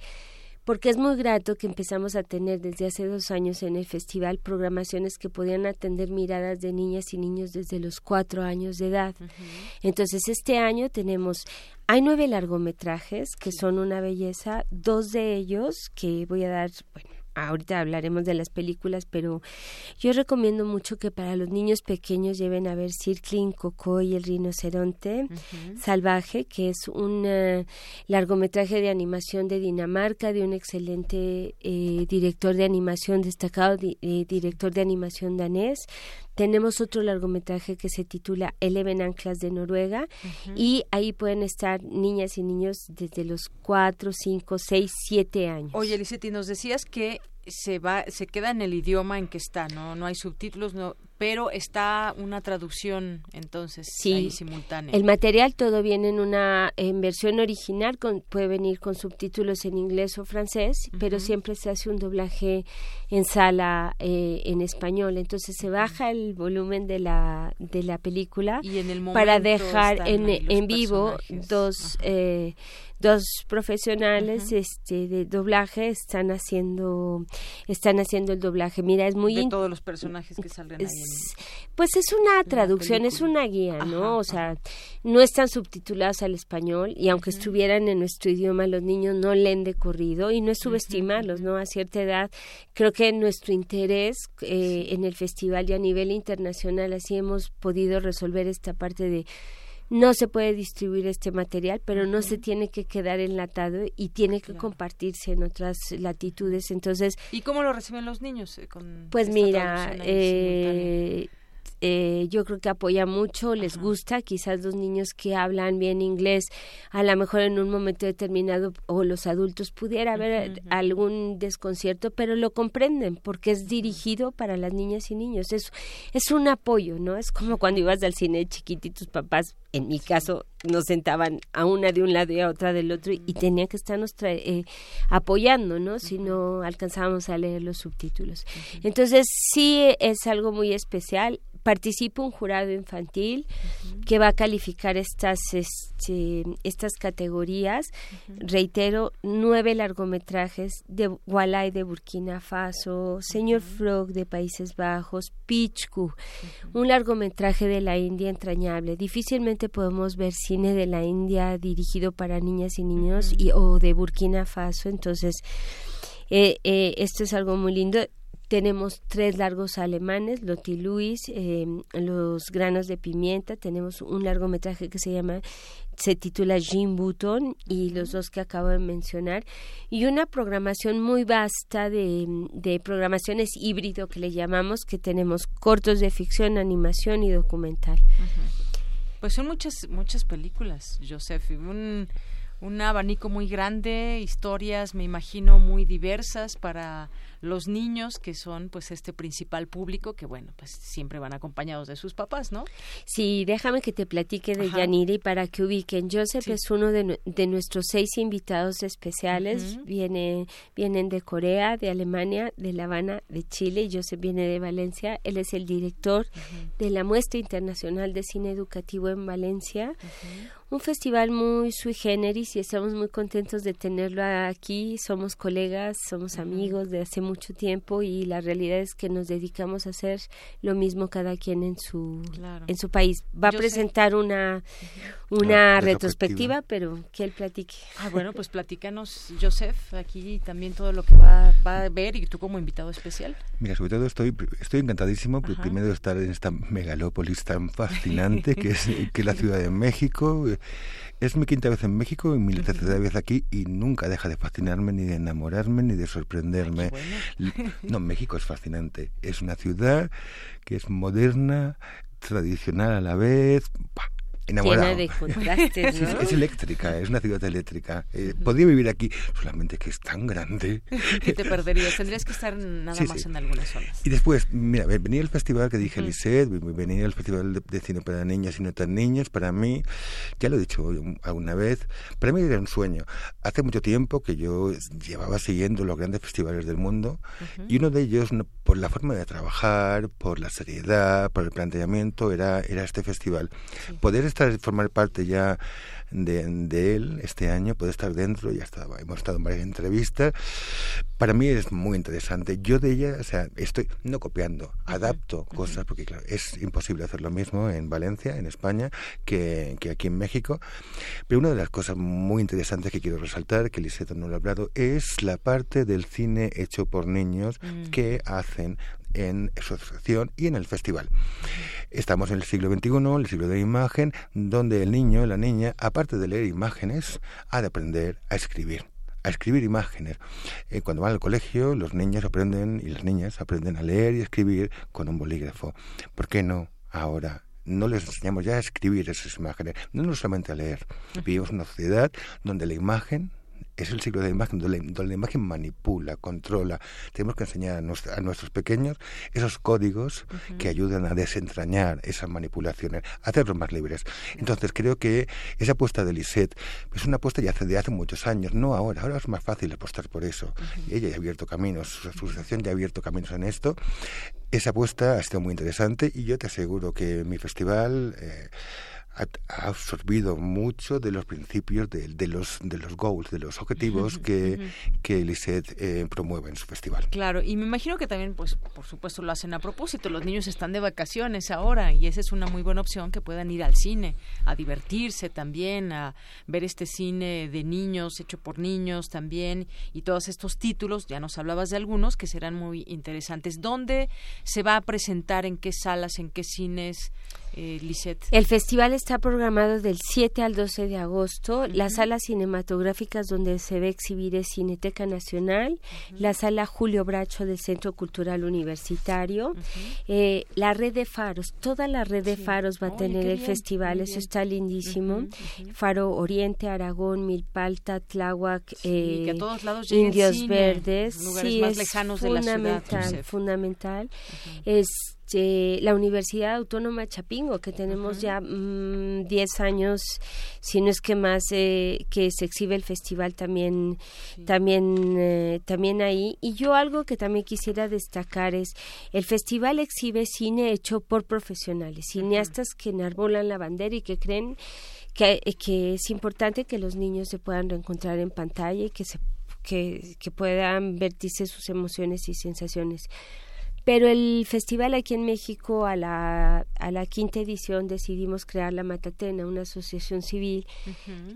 porque es muy grato que empezamos a tener desde hace dos años en el festival programaciones que podían atender miradas de niñas y niños desde los cuatro años de edad. Entonces, este año tenemos, hay nueve largometrajes que son una belleza, dos de ellos que voy a dar, bueno, ahorita hablaremos de las películas, pero yo recomiendo mucho que para los niños pequeños lleven a ver Circling, Coco y el rinoceronte salvaje, que es un eh, largometraje de animación de Dinamarca de un excelente eh, director de animación destacado, eh, director de animación danés. Tenemos otro largometraje que se titula Eleven Anclas de Noruega y ahí pueden estar niñas y niños desde los 4, 5, 6, 7 años. Oye, Eliseti, nos decías que se va se queda en el idioma en que está no no hay subtítulos no pero está una traducción entonces sí, simultánea. El material todo viene en una en versión original con, puede venir con subtítulos en inglés o francés pero siempre se hace un doblaje en sala eh, en español. Entonces se baja el volumen de la de la película para dejar en, en vivo dos eh, dos profesionales este de doblaje están haciendo están haciendo el doblaje. Mira es muy de todos los personajes que salen ahí pues es una traducción es una guía no o sea no están subtituladas al español y aunque estuvieran en nuestro idioma los niños no leen de corrido y no es subestimarlos no a cierta edad creo que nuestro interés eh, en el festival y a nivel internacional así hemos podido resolver esta parte de no se puede distribuir este material, pero no se tiene que quedar enlatado y tiene que compartirse en otras latitudes. Entonces, ¿y cómo lo reciben los niños? Eh, con pues mira, eh, eh, yo creo que apoya mucho, les gusta, quizás los niños que hablan bien inglés, a lo mejor en un momento determinado o los adultos pudiera haber algún desconcierto, pero lo comprenden porque es dirigido para las niñas y niños, es, es un apoyo, ¿no? Es como cuando ibas al cine chiquito y tus papás, en mi caso, nos sentaban a una de un lado y a otra del otro y, tenían que estarnos eh, apoyando, ¿no? Si no alcanzábamos a leer los subtítulos. Entonces sí es algo muy especial participa un jurado infantil que va a calificar estas este, estas categorías. Reitero nueve largometrajes de Walai de Burkina Faso Señor Frog de Países Bajos Pichku un largometraje de la India entrañable. Difícilmente podemos ver cine de la India dirigido para niñas y niños y o de Burkina Faso. Entonces eh, eh, esto es algo muy lindo tenemos tres largos alemanes, Lotti Luis, em, Los granos de pimienta, tenemos un largometraje que se llama, se titula Jim Button y los dos que acabo de mencionar, y una programación muy vasta de, de programaciones híbrido que le llamamos, que tenemos cortos de ficción, animación y documental. Pues son muchas, muchas películas, Joseph, un, un abanico muy grande, historias, me imagino, muy diversas para los niños que son pues este principal público que bueno pues siempre van acompañados de sus papás no sí déjame que te platique de Yaniri para que ubiquen. Joseph es uno de, de, nuestros seis invitados especiales. Viene vienen de Corea de Alemania de La Habana de Chile Joseph viene de Valencia. Él es el director de la muestra internacional de cine educativo en Valencia. Un festival muy sui generis y estamos muy contentos de tenerlo aquí. Somos colegas, somos amigos de hace mucho tiempo y la realidad es que nos dedicamos a hacer lo mismo cada quien en su en su país. Va a presentar una una retrospectiva, pero que él platique. Ah, bueno, pues platícanos, Joseph, aquí también todo lo que va, a ver y tú como invitado especial. Mira, sobre todo estoy estoy encantadísimo primero de estar en esta megalópolis tan fascinante que es que la Ciudad de México Es mi quinta vez en México y mi tercera vez aquí y nunca deja de fascinarme, ni de enamorarme, ni de sorprenderme. No, México es fascinante. Es una ciudad que es moderna, tradicional a la vez. Enamorado. de contrastes, es, eléctrica, es una ciudad eléctrica. Eh, podría vivir aquí, solamente que es tan grande. que te perderías, tendrías que estar nada más en algunas zonas. Y después, mira, venía el festival que dije, Lisset, venía el festival de, cine para niñas y no tan niños, para mí, ya lo he dicho alguna vez, para mí era un sueño. Hace mucho tiempo que yo llevaba siguiendo los grandes festivales del mundo y uno de ellos, por la forma de trabajar, por la seriedad, por el planteamiento, era, era este festival. Poder estar, formar parte ya de, él este año, puede estar dentro, ya estaba, hemos estado en varias entrevistas. Para mí es muy interesante. Yo de ella, o sea, estoy no copiando, adapto cosas, porque claro, es imposible hacer lo mismo en Valencia, en España, que, que aquí en México. Pero una de las cosas muy interesantes que quiero resaltar, que Liseta no lo ha hablado, es la parte del cine hecho por niños mm. que hacen en su asociación y en el festival. Estamos en el siglo XXI, el siglo de la imagen, donde el niño, la niña, aparte de leer imágenes, ha de aprender a escribir a escribir imágenes. Eh, cuando van al colegio, los niños aprenden y las niñas aprenden a leer y escribir con un bolígrafo. ¿Por qué no ahora no les enseñamos ya a escribir esas imágenes, no solamente a leer. Vivimos una sociedad donde la imagen es el siglo de la imagen, donde la, imagen manipula, controla. Tenemos que enseñar a, nuestros pequeños esos códigos que ayudan a desentrañar esas manipulaciones, a hacerlos más libres. Entonces creo que esa apuesta de Lisette es una apuesta ya hace, de hace muchos años, no ahora, ahora es más fácil apostar por eso. ella ya ha abierto caminos, su asociación ya ha abierto caminos en esto. Esa apuesta ha sido muy interesante y yo te aseguro que mi festival... Eh, ha, absorbido mucho de los principios de, de, los de los goals, de los objetivos que, que Elisette eh, promueve en su festival. Claro, y me imagino que también, pues, por supuesto, lo hacen a propósito. Los niños están de vacaciones ahora y esa es una muy buena opción que puedan ir al cine, a divertirse también, a ver este cine de niños, hecho por niños también, y todos estos títulos, ya nos hablabas de algunos, que serán muy interesantes. ¿Dónde se va a presentar? ¿En qué salas? ¿En qué cines? Eh, El festival está programado del 7 al 12 de agosto. Las salas cinematográficas donde se va a exhibir es Cineteca Nacional, la sala Julio Bracho del Centro Cultural Universitario, eh, la red de faros, toda la red de faros va a tener el festival, eso está lindísimo. Faro Oriente, Aragón, Milpalta, Tláhuac, eh, Indios Verdes, sí, más lejanos de la ciudad. Fundamental, es este, la Universidad Autónoma Chapingo, que tenemos ya 10 mm, años, si no es que más, eh, que se exhibe el festival también, también, eh, también ahí. Y yo algo que también quisiera destacar es, el festival exhibe cine hecho por profesionales, cineastas que enarbolan la bandera y que creen que, que es importante que los niños se puedan reencontrar en pantalla y que se que, que puedan vertirse sus emociones y sensaciones pero el festival aquí en México, a la, a la quinta edición, decidimos crear la Matatena, una asociación civil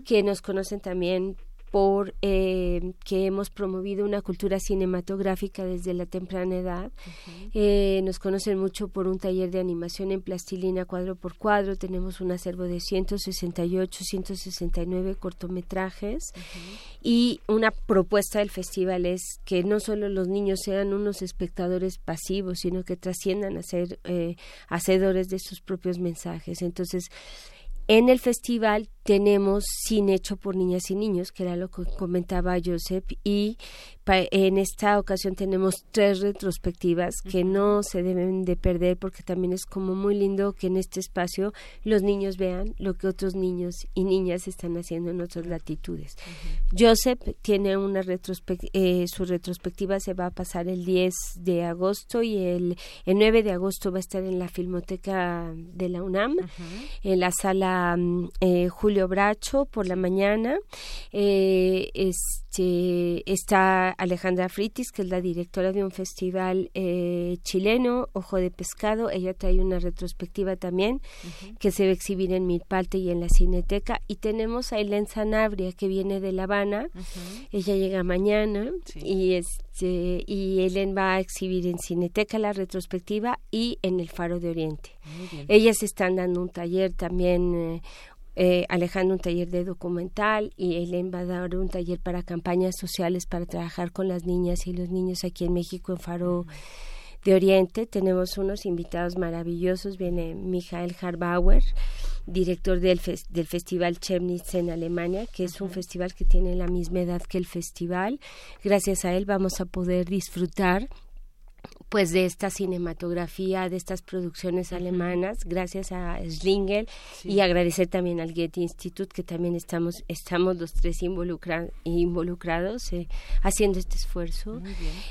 que nos conocen también por eh, que hemos promovido una cultura cinematográfica desde la temprana edad. Eh, nos conocen mucho por un taller de animación en plastilina cuadro por cuadro. Tenemos un acervo de 168, 169 cortometrajes. Y una propuesta del festival es que no solo los niños sean unos espectadores pasivos, sino que trasciendan a ser eh, hacedores de sus propios mensajes. Entonces, en el festival tenemos cine hecho por niñas y niños, que era lo que comentaba Joseph, y en esta ocasión tenemos tres retrospectivas que no se deben de perder porque también es como muy lindo que en este espacio los niños vean lo que otros niños y niñas están haciendo en otras latitudes. Joseph tiene una retrospectiva, eh, su retrospectiva se va a pasar el 10 de agosto y el, el 9 de agosto va a estar en la Filmoteca de la UNAM, en la sala mm, eh, Julio Bracho por la mañana. Eh, este, está Alejandra Fritis, que es la directora de un festival eh, chileno, Ojo de Pescado. Ella trae una retrospectiva también que se va a exhibir en Milpalte y en la Cineteca. Y tenemos a Elena Sanabria, que viene de La Habana. Ella llega mañana y este y Ellen va a exhibir en Cineteca la retrospectiva y en el Faro de Oriente. Ellas están dando un taller también, eh, eh, Alejandro un taller de documental y Elen va a dar un taller para campañas sociales para trabajar con las niñas y los niños aquí en México en Faro de Oriente. Tenemos unos invitados maravillosos. Viene Michael Harbauer, director del, del Festival Chemnitz en Alemania, que es un festival que tiene la misma edad que el festival. Gracias a él vamos a poder disfrutar pues de esta cinematografía, de estas producciones alemanas, gracias a Schlingel y agradecer también al Goethe Institute que también estamos estamos los tres involucrados eh, haciendo este esfuerzo.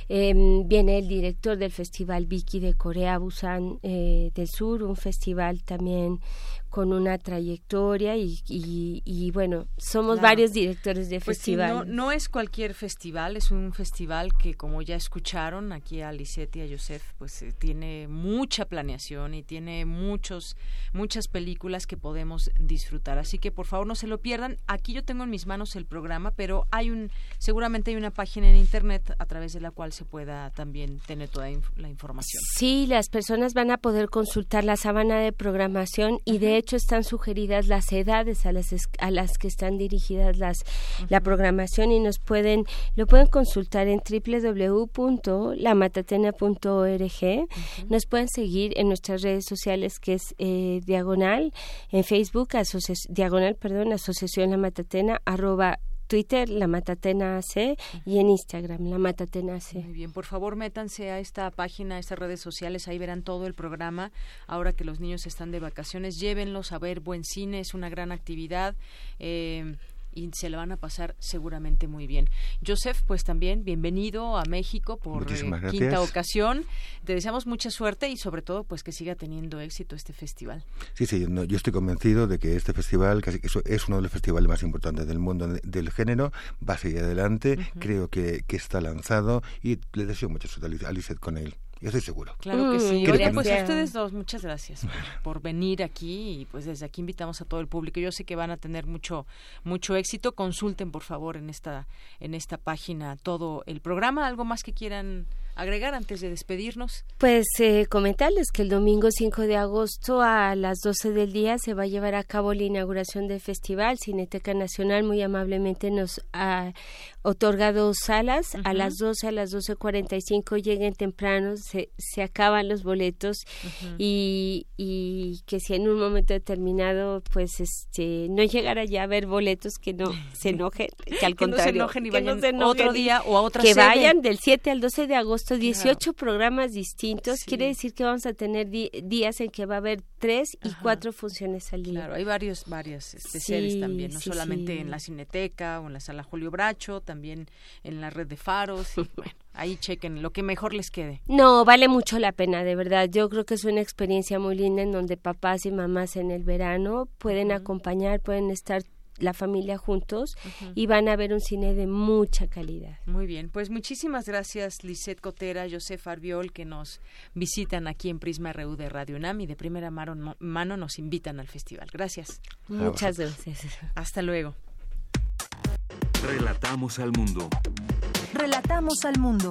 Em, viene el director del Festival Vicky de Corea Busan eh, del Sur, un festival también con una trayectoria y, y, bueno, somos varios directores de pues festival. no, no, es cualquier festival, es un festival que como ya escucharon aquí a Lisette y a Joseph, pues eh, tiene mucha planeación y tiene muchos muchas películas que podemos disfrutar. Así que por favor no se lo pierdan. Aquí yo tengo en mis manos el programa, pero hay un seguramente hay una página en internet a través de la cual se pueda también tener toda la información. Sí, las personas van a poder consultar la sábana de programación y de hecho están sugeridas las edades a las a las que están dirigidas las la programación y nos pueden lo pueden consultar en www.lamatatena.org. Nos pueden seguir en nuestras redes sociales que es eh, diagonal en Facebook diagonal perdón asociación la matatena arroba Twitter, La Matatena AC, y en Instagram, La Matatena AC. Muy bien, por favor, métanse a esta página, a estas redes sociales, ahí verán todo el programa. Ahora que los niños están de vacaciones, llévenlos a ver buen cine, es una gran actividad. Eh, y se lo van a pasar seguramente muy bien. Joseph, pues también bienvenido a México por eh, quinta ocasión. Te deseamos mucha suerte y sobre todo pues que siga teniendo éxito este festival. Sí, sí, yo estoy convencido de que este festival casi es uno de los festivales más importantes del mundo del género, va a seguir adelante, creo que, que está lanzado y le deseo mucha suerte a Lizeth con él. Yo estoy seguro. Claro que sí. Oye, pues a ustedes dos, muchas gracias por, venir aquí y pues desde aquí invitamos a todo el público. Yo sé que van a tener mucho mucho éxito. Consulten por favor en esta en esta página todo el programa. ¿Algo más que quieran agregar antes de despedirnos? Pues eh, comentarles que el domingo 5 de agosto a las 12 del día se va a llevar a cabo la inauguración del festival. Cineteca Nacional muy amablemente nos ha otorgado salas. A las 12, a las 12.45 lleguen temprano, se, se acaban los boletos y, y que si en un momento determinado pues este no llegara ya a ver boletos que no se enojen, que al contrario, no se enojen y vayan otro día o a otra Que vayan del 7 al 12 de agosto 18 programas distintos. Quiere decir que vamos a tener días en que va a haber tres y cuatro funciones al día. Claro, hay varios, varias especiales también, no solamente en la Cineteca o en la Sala Julio Bracho, también en la red de faros. Y, bueno, ahí chequen lo que mejor les quede. No, vale mucho la pena, de verdad. Yo creo que es una experiencia muy linda en donde papás y mamás en el verano pueden acompañar, pueden estar la familia juntos y van a ver un cine de mucha calidad. Muy bien, pues muchísimas gracias Lisette Cotera, Josef Arbiol que nos visitan aquí en Prisma RU de Radio UNAM y de primera mano, mano nos invitan al festival. Gracias. Muchas gracias. Hasta luego. Relatamos al mundo. Relatamos al mundo.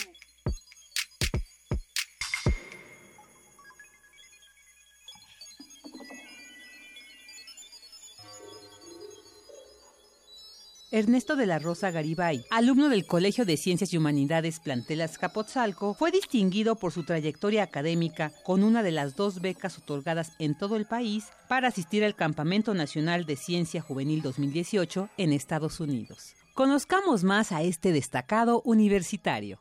Ernesto de la Rosa Garibay, alumno del Colegio de Ciencias y Humanidades Plantelas Capotzalco, fue distinguido por su trayectoria académica con una de las dos becas otorgadas en todo el país para asistir al Campamento Nacional de Ciencia Juvenil 2018 en Estados Unidos. Conozcamos más a este destacado universitario.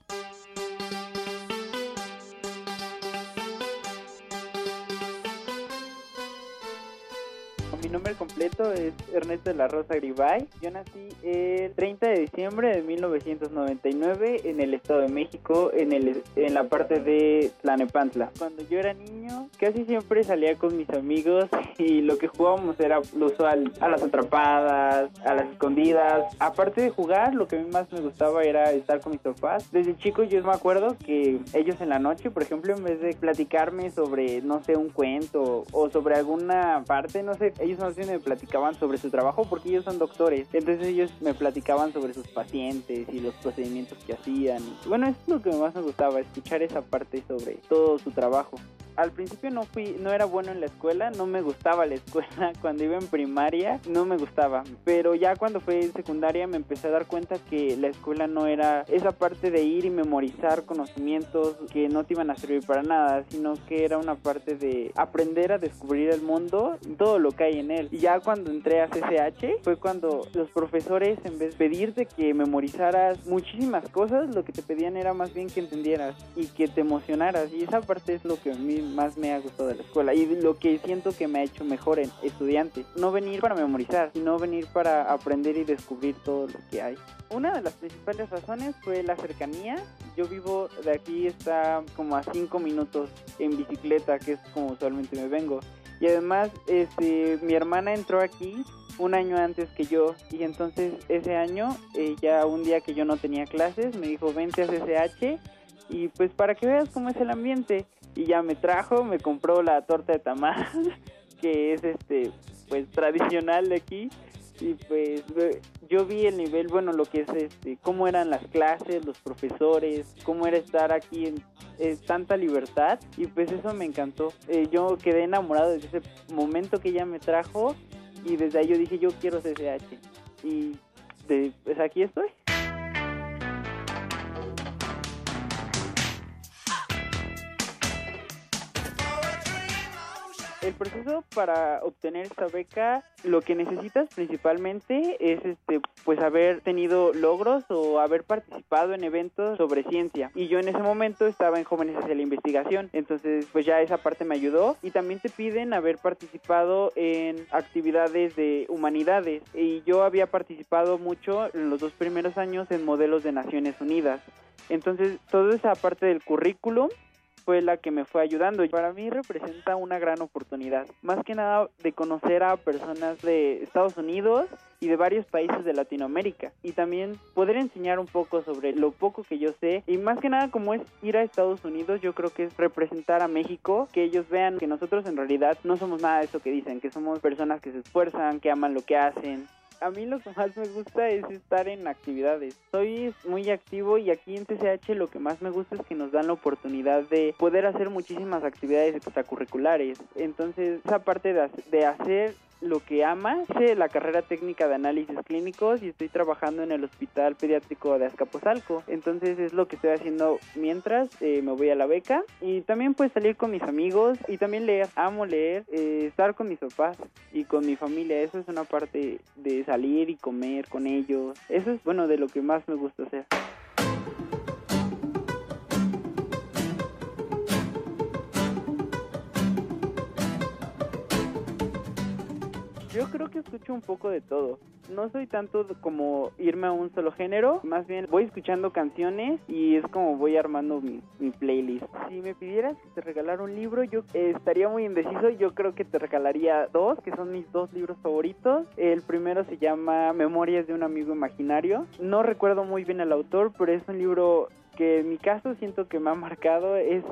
Completo es Ernesto de la Rosa Gribay. Yo nací el 30 de diciembre de 1999 en el Estado de México, en, el, en la parte de Tlanepantla. Cuando yo era niño, casi siempre salía con mis amigos y lo que jugábamos era lo usual, a las atrapadas, a las escondidas. Aparte de jugar, lo que a mí más me gustaba era estar con mis papás. Desde chico yo me acuerdo que ellos en la noche, por ejemplo, en vez de platicarme sobre, no sé, un cuento o sobre alguna parte, no sé, ellos bien me platicaban sobre su trabajo porque ellos son doctores. Entonces ellos me platicaban sobre sus pacientes y los procedimientos que hacían. bueno, es lo que más me gustaba, escuchar esa parte sobre todo su trabajo al principio no fui, no era bueno en la escuela, no me gustaba la escuela. Cuando iba en primaria no me gustaba, pero ya cuando fui en secundaria me empecé a dar cuenta que la escuela no era esa parte de ir y memorizar conocimientos que no te iban a servir para nada, sino que era una parte de aprender a descubrir el mundo, todo lo que hay en él. Y ya cuando entré a CCH fue cuando los profesores en vez de pedirte que memorizaras muchísimas cosas, lo que te pedían era más bien que entendieras y que te emocionaras y esa parte es lo que a mí más me ha gustado de la escuela y lo que siento que me ha hecho mejor en estudiante. No venir para memorizar, sino venir para aprender y descubrir todo lo que hay. Una de las principales razones fue la cercanía. Yo vivo de aquí, está como a 5 minutos en bicicleta, que es como usualmente me vengo. Y además, este, mi hermana entró aquí un año antes que yo y entonces ese año, eh, ya un día que yo no tenía clases, me dijo, vente a CCH y pues para que veas cómo es el ambiente y ya me trajo, me compró la torta de tamal, que es este pues tradicional de aquí y pues yo vi el nivel, bueno, lo que es este, cómo eran las clases, los profesores, cómo era estar aquí en tanta libertad y pues eso me encantó. Eh, yo quedé enamorado desde ese momento que ella me trajo y desde ahí yo dije yo quiero CCH y pues aquí estoy. El proceso para obtener esta beca, lo que necesitas principalmente es este pues haber tenido logros o haber participado en eventos sobre ciencia. Y yo en ese momento estaba en Jóvenes hacia la Investigación, entonces pues ya esa parte me ayudó y también te piden haber participado en actividades de humanidades y yo había participado mucho en los dos primeros años en modelos de Naciones Unidas. Entonces, toda esa parte del currículum fue la que me fue ayudando. Para mí representa una gran oportunidad, más que nada de conocer a personas de Estados Unidos y de varios países de Latinoamérica y también poder enseñar un poco sobre lo poco que yo sé y más que nada como es ir a Estados Unidos yo creo que es representar a México que ellos vean que nosotros en realidad no somos nada de eso que dicen que somos personas que se esfuerzan que aman lo que hacen a mí lo que más me gusta es estar en actividades. Soy muy activo y aquí en TCH lo que más me gusta es que nos dan la oportunidad de poder hacer muchísimas actividades extracurriculares. Entonces, esa parte de, de hacer lo que ama. Hice la carrera técnica de análisis clínicos y estoy trabajando en el Hospital Pediátrico de Azcapotzalco. Entonces es lo que estoy haciendo mientras eh, me voy a la beca. Y también pues salir con mis amigos y también leer. Amo leer, eh, estar con mis papás y con mi familia. Eso es una parte de salir y comer con ellos. Eso es bueno de lo que más me gusta hacer. Yo creo que escucho un poco de todo. No soy tanto como irme a un solo género, más bien voy escuchando canciones y es como voy armando mi, playlist. Si me pidieras que te regalara un libro, yo estaría muy indeciso. Yo creo que te regalaría dos, que son mis dos libros favoritos. El primero se llama Memorias de un amigo imaginario. No recuerdo muy bien el autor, pero es un libro que en mi caso siento que me ha marcado. Es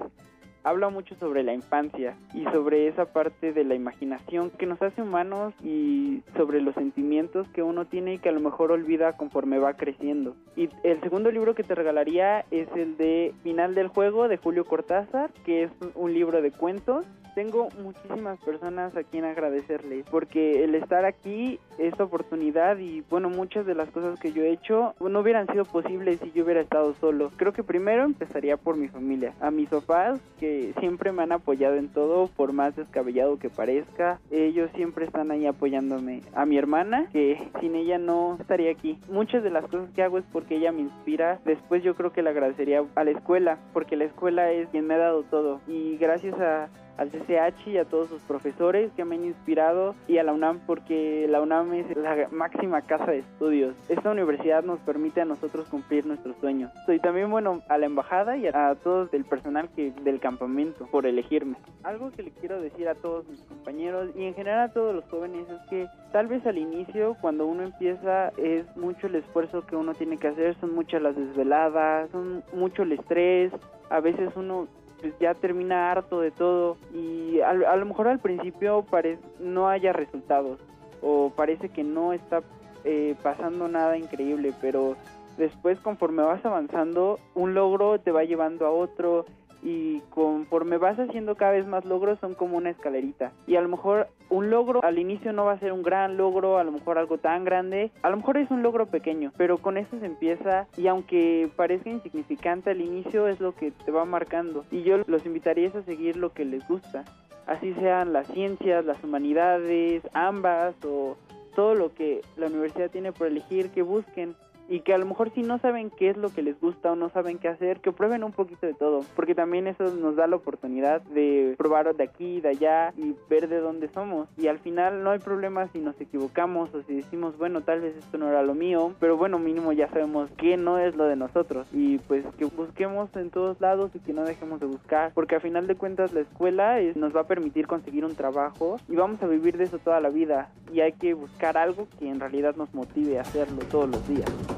habla mucho sobre la infancia y sobre esa parte de la imaginación que nos hace humanos y sobre los sentimientos que uno tiene y que a lo mejor olvida conforme va creciendo. Y el segundo libro que te regalaría es el de Final del Juego de Julio Cortázar, que es un libro de cuentos tengo muchísimas personas a quien agradecerles porque el estar aquí, esta oportunidad y bueno, muchas de las cosas que yo he hecho no hubieran sido posibles si yo hubiera estado solo. Creo que primero empezaría por mi familia, a mis papás que siempre me han apoyado en todo, por más descabellado que parezca, ellos siempre están ahí apoyándome. A mi hermana, que sin ella no estaría aquí. Muchas de las cosas que hago es porque ella me inspira. Después yo creo que le agradecería a la escuela, porque la escuela es quien me ha dado todo y gracias a al CCH y a todos sus profesores que me han inspirado y a la UNAM porque la UNAM es la máxima casa de estudios. Esta universidad nos permite a nosotros cumplir nuestros sueños. Soy también bueno a la embajada y a, todos el personal que del campamento por elegirme. Algo que le quiero decir a todos mis compañeros y en general a todos los jóvenes es que tal vez al inicio cuando uno empieza es mucho el esfuerzo que uno tiene que hacer, son muchas las desveladas, son mucho el estrés, a veces uno pues ya termina harto de todo y a, lo mejor al principio parece no haya resultados o parece que no está eh, pasando nada increíble, pero después conforme vas avanzando un logro te va llevando a otro y conforme vas haciendo cada vez más logros son como una escalerita. Y a lo mejor un logro al inicio no va a ser un gran logro, a lo mejor algo tan grande, a lo mejor es un logro pequeño, pero con eso se empieza y aunque parezca insignificante al inicio es lo que te va marcando. Y yo los invitaría a seguir lo que les gusta, así sean las ciencias, las humanidades, ambas o todo lo que la universidad tiene por elegir que busquen y que a lo mejor si no saben qué es lo que les gusta o no saben qué hacer, que prueben un poquito de todo, porque también eso nos da la oportunidad de probar de aquí, de allá y ver de dónde somos. Y al final no hay problema si nos equivocamos o si decimos, bueno, tal vez esto no era lo mío, pero bueno, mínimo ya sabemos que no es lo de nosotros y pues que busquemos en todos lados y que no dejemos de buscar, porque al final de cuentas la escuela nos va a permitir conseguir un trabajo y vamos a vivir de eso toda la vida y hay que buscar algo que en realidad nos motive a hacerlo todos los días.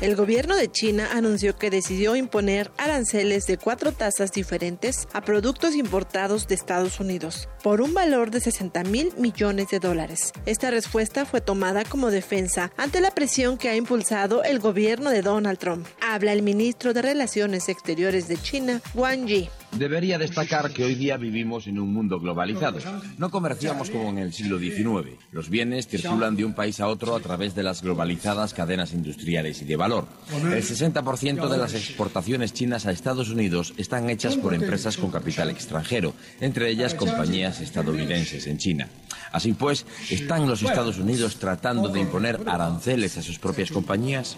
El gobierno de China anunció que decidió imponer aranceles de cuatro tasas diferentes a productos importados de Estados Unidos por un valor de 60 mil millones de dólares. Esta respuesta fue tomada como defensa ante la presión que ha impulsado el gobierno de Donald Trump. Habla el ministro de Relaciones Exteriores de China, Wang Yi. Debería destacar que hoy día vivimos en un mundo globalizado. No comerciamos como en el siglo XIX. Los bienes circulan de un país a otro a través de las globalizadas cadenas industriales y de valor. El 60% de las exportaciones chinas a Estados Unidos están hechas por empresas con capital extranjero, entre ellas compañías estadounidenses en China. Así pues, ¿están los Estados Unidos tratando de imponer aranceles a sus propias compañías?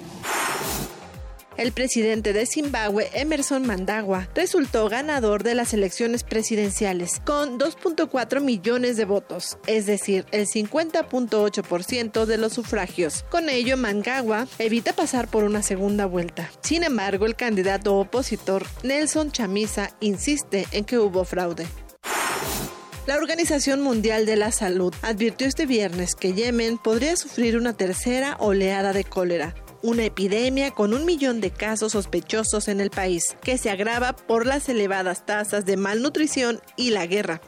El presidente de Zimbabue, Emerson Mandagua, resultó ganador de las elecciones presidenciales con 2.4 millones de votos, es decir, el 50.8% de los sufragios. Con ello, Mnangagwa evita pasar por una segunda vuelta. Sin embargo, el candidato opositor, Nelson Chamisa, insiste en que hubo fraude. La Organización Mundial de la Salud advirtió este viernes que Yemen podría sufrir una tercera oleada de cólera, una epidemia con un millón de casos sospechosos en el país, que se agrava por las elevadas tasas de malnutrición y la guerra.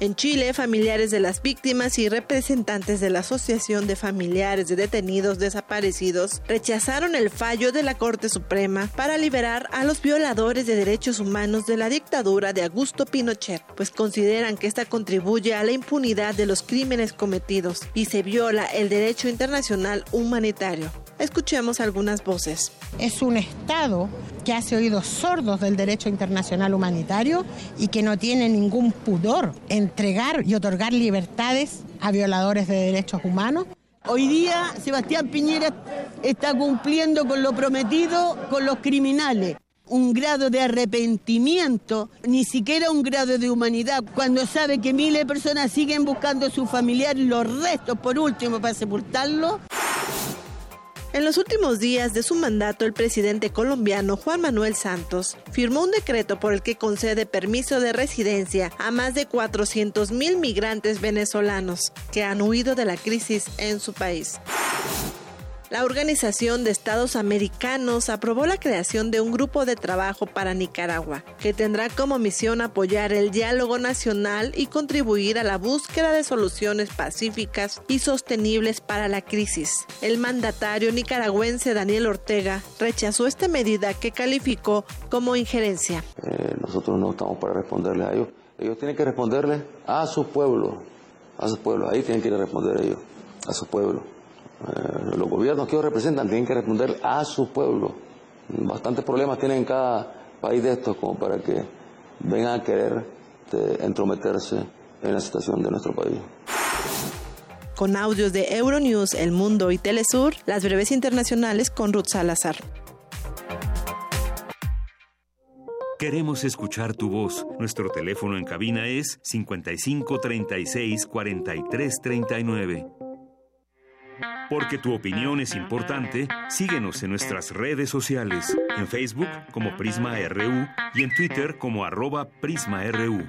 En Chile, familiares de las víctimas y representantes de la Asociación de Familiares de Detenidos Desaparecidos rechazaron el fallo de la Corte Suprema para liberar a los violadores de derechos humanos de la dictadura de Augusto Pinochet, pues consideran que esta contribuye a la impunidad de los crímenes cometidos y se viola el derecho internacional humanitario. Escuchemos algunas voces. Es un Estado que hace oídos sordos del derecho internacional humanitario y que no tiene ningún pudor en entregar y otorgar libertades a violadores de derechos humanos. Hoy día Sebastián Piñera está cumpliendo con lo prometido con los criminales. Un grado de arrepentimiento, ni siquiera un grado de humanidad, cuando sabe que miles de personas siguen buscando a sus familiares, los restos por último para sepultarlo. En los últimos días de su mandato, el presidente colombiano Juan Manuel Santos firmó un decreto por el que concede permiso de residencia a más de 400 mil migrantes venezolanos que han huido de la crisis en su país. La Organización de Estados Americanos aprobó la creación de un grupo de trabajo para Nicaragua, que tendrá como misión apoyar el diálogo nacional y contribuir a la búsqueda de soluciones pacíficas y sostenibles para la crisis. El mandatario nicaragüense Daniel Ortega rechazó esta medida que calificó como injerencia. Eh, nosotros no estamos para responderle a ellos. Ellos tienen que responderle a su pueblo, a su pueblo. Ahí tienen que responder ellos, a su pueblo. Eh, los gobiernos que ellos representan tienen que responder a su pueblo. Bastantes problemas tienen en cada país de estos como para que vengan a querer este, entrometerse en la situación de nuestro país. Con audios de Euronews, El Mundo y Telesur, las breves internacionales con Ruth Salazar. Queremos escuchar tu voz. Nuestro teléfono en cabina es 55 36 43 39. Porque tu opinión es importante, síguenos en nuestras redes sociales, en Facebook como Prisma RU y en Twitter como arroba PrismaRU.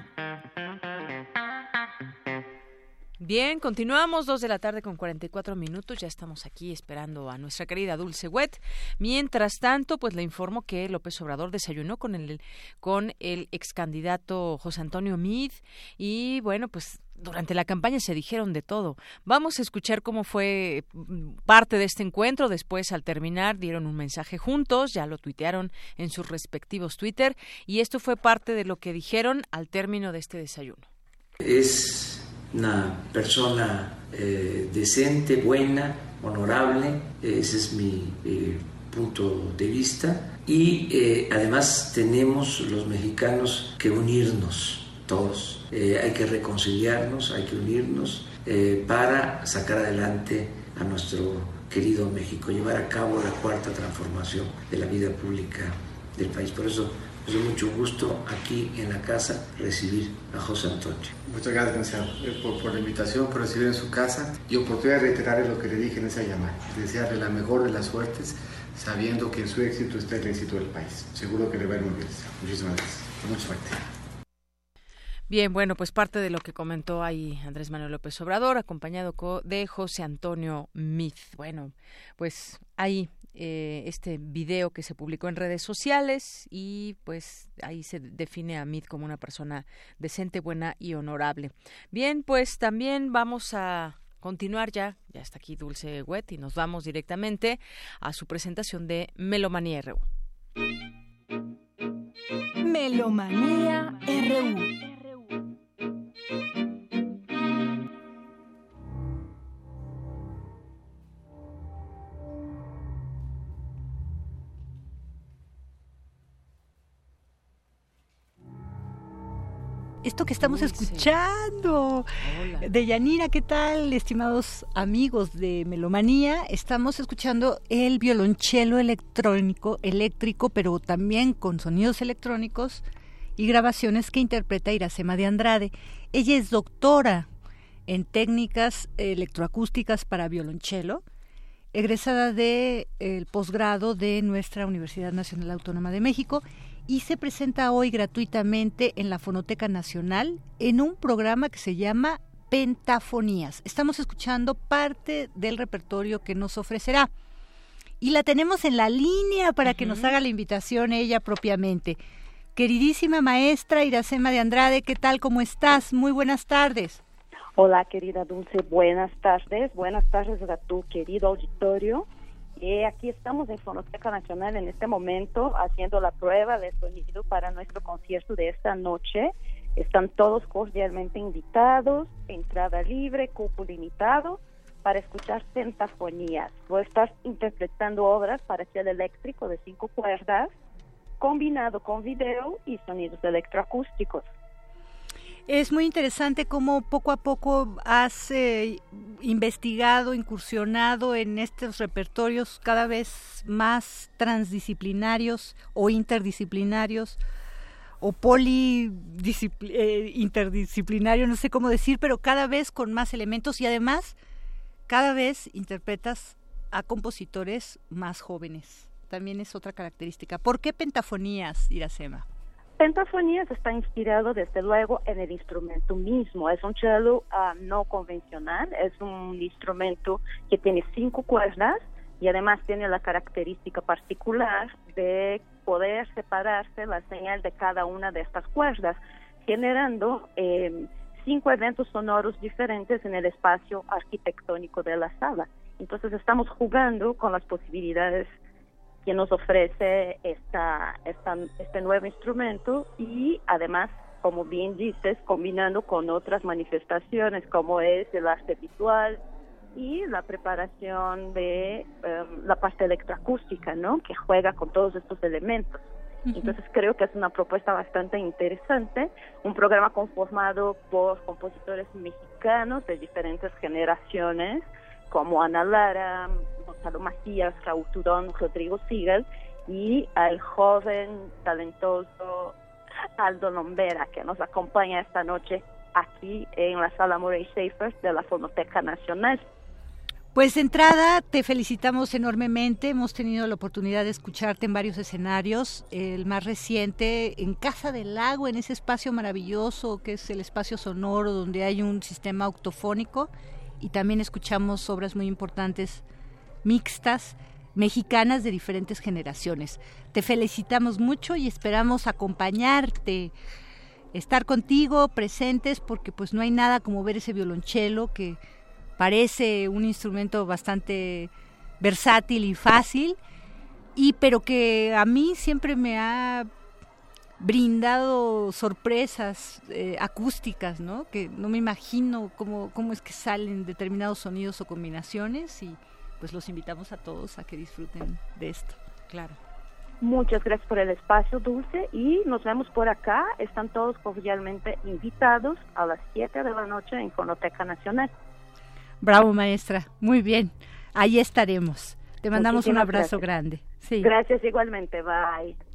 Bien, continuamos, dos de la tarde con 44 minutos. Ya estamos aquí esperando a nuestra querida Dulce Wet. Mientras tanto, pues le informo que López Obrador desayunó con el, con el ex candidato José Antonio Mid y bueno, pues durante la campaña se dijeron de todo. Vamos a escuchar cómo fue mm, parte de este encuentro. Después, al terminar, dieron un mensaje juntos, ya lo tuitearon en sus respectivos Twitter, y esto fue parte de lo que dijeron al término de este desayuno. Es una persona eh, decente, buena, honorable, ese es mi eh, punto de vista, y eh, además tenemos los mexicanos que unirnos todos eh, hay que reconciliarnos, hay que unirnos eh, para sacar adelante a nuestro querido México, llevar a cabo la cuarta transformación de la vida pública del país. Por eso es de mucho gusto aquí en la casa recibir a José Antonio. Muchas gracias, eh, por, por, la invitación, por recibir en su casa y oportunidad de reiterar lo que le dije en esa llamada, desearle la mejor de las suertes, sabiendo que en su éxito está el éxito del país. Seguro que le va a ir muy bien. Muchísimas gracias. Mucha suerte. Bien, bueno, pues parte de lo que comentó ahí Andrés Manuel López Obrador, acompañado de José Antonio Mith. Bueno, pues ahí eh, este video que se publicó en redes sociales y pues ahí se define a Mith como una persona decente, buena y honorable. Bien, pues también vamos a continuar ya, ya está aquí Dulce Wet y nos vamos directamente a su presentación de Melomanía RU. Melomanía RU. Esto que estamos escuchando. De Yanira, ¿qué tal, estimados amigos de Melomanía? Estamos escuchando el violonchelo electrónico, eléctrico, pero también con sonidos electrónicos y grabaciones que interpreta Iracema de Andrade. Ella es doctora en técnicas electroacústicas para violonchelo, egresada del posgrado de nuestra Universidad Nacional Autónoma de México y se presenta hoy gratuitamente en la Fonoteca Nacional en un programa que se llama Pentafonías. Estamos escuchando parte del repertorio que nos ofrecerá. Y la tenemos en la línea para que nos haga la invitación ella propiamente. Queridísima maestra Iracema de Andrade, ¿qué tal? ¿Cómo estás? Muy buenas tardes. Hola, querida Dulce, buenas tardes. Buenas tardes a tu querido auditorio. Eh, aquí estamos en Fonoteca Nacional en este momento haciendo la prueba de sonido para nuestro concierto de esta noche. Están todos cordialmente invitados, entrada libre, cupo limitado, para escuchar centafonías. Voy a estar interpretando obras para cello eléctrico de cinco cuerdas, combinado con video y sonidos electroacústicos. Es muy interesante cómo poco a poco has eh, investigado, incursionado en estos repertorios cada vez más transdisciplinarios o interdisciplinarios o poli eh, no sé cómo decir, pero cada vez con más elementos y además cada vez interpretas a compositores más jóvenes. También es otra característica. ¿Por qué pentafonías, Iracema? Pentafonías está inspirado desde luego en el instrumento mismo. Es un cello ah, no convencional, es un instrumento que tiene cinco cuerdas, y además tiene la característica particular de poder separarse la señal de cada una de estas cuerdas, generando eh, cinco eventos sonoros diferentes en el espacio arquitectónico de la sala. Entonces estamos jugando con las posibilidades que nos ofrece esta, esta, este nuevo instrumento y además, como bien dices, combinando con otras manifestaciones como es el arte visual y la preparación de em, la parte electroacústica, ¿no? Que juega con todos estos elementos. Entonces creo que es una propuesta bastante interesante, un programa conformado por compositores mexicanos de diferentes generaciones, como Ana Lara, Gonzalo Macías, Raúl Rodrigo Siegel y al joven talentoso Aldo Lombera que nos acompaña esta noche aquí en la sala Murray Schaefer de la Fonoteca Nacional. Pues de entrada te felicitamos enormemente, hemos tenido la oportunidad de escucharte en varios escenarios, el más reciente en Casa del Lago, en ese espacio maravilloso que es el espacio sonoro donde hay un sistema octofónico y también escuchamos obras muy importantes mixtas mexicanas de diferentes generaciones. Te felicitamos mucho y esperamos acompañarte, estar contigo presentes porque pues no hay nada como ver ese violonchelo que parece un instrumento bastante versátil y fácil, y pero que a mí siempre me ha brindado sorpresas eh, acústicas, ¿no? Que no me imagino cómo, cómo es que salen determinados sonidos o combinaciones y pues los invitamos a todos a que disfruten de esto. Claro. Muchas gracias por el espacio, Dulce, y nos vemos por acá. Están todos cordialmente invitados a las 7 de la noche en Fonoteca Nacional. Bravo, maestra. Muy bien. Ahí estaremos. Te mandamos un abrazo grande. Sí. Gracias igualmente. Bye.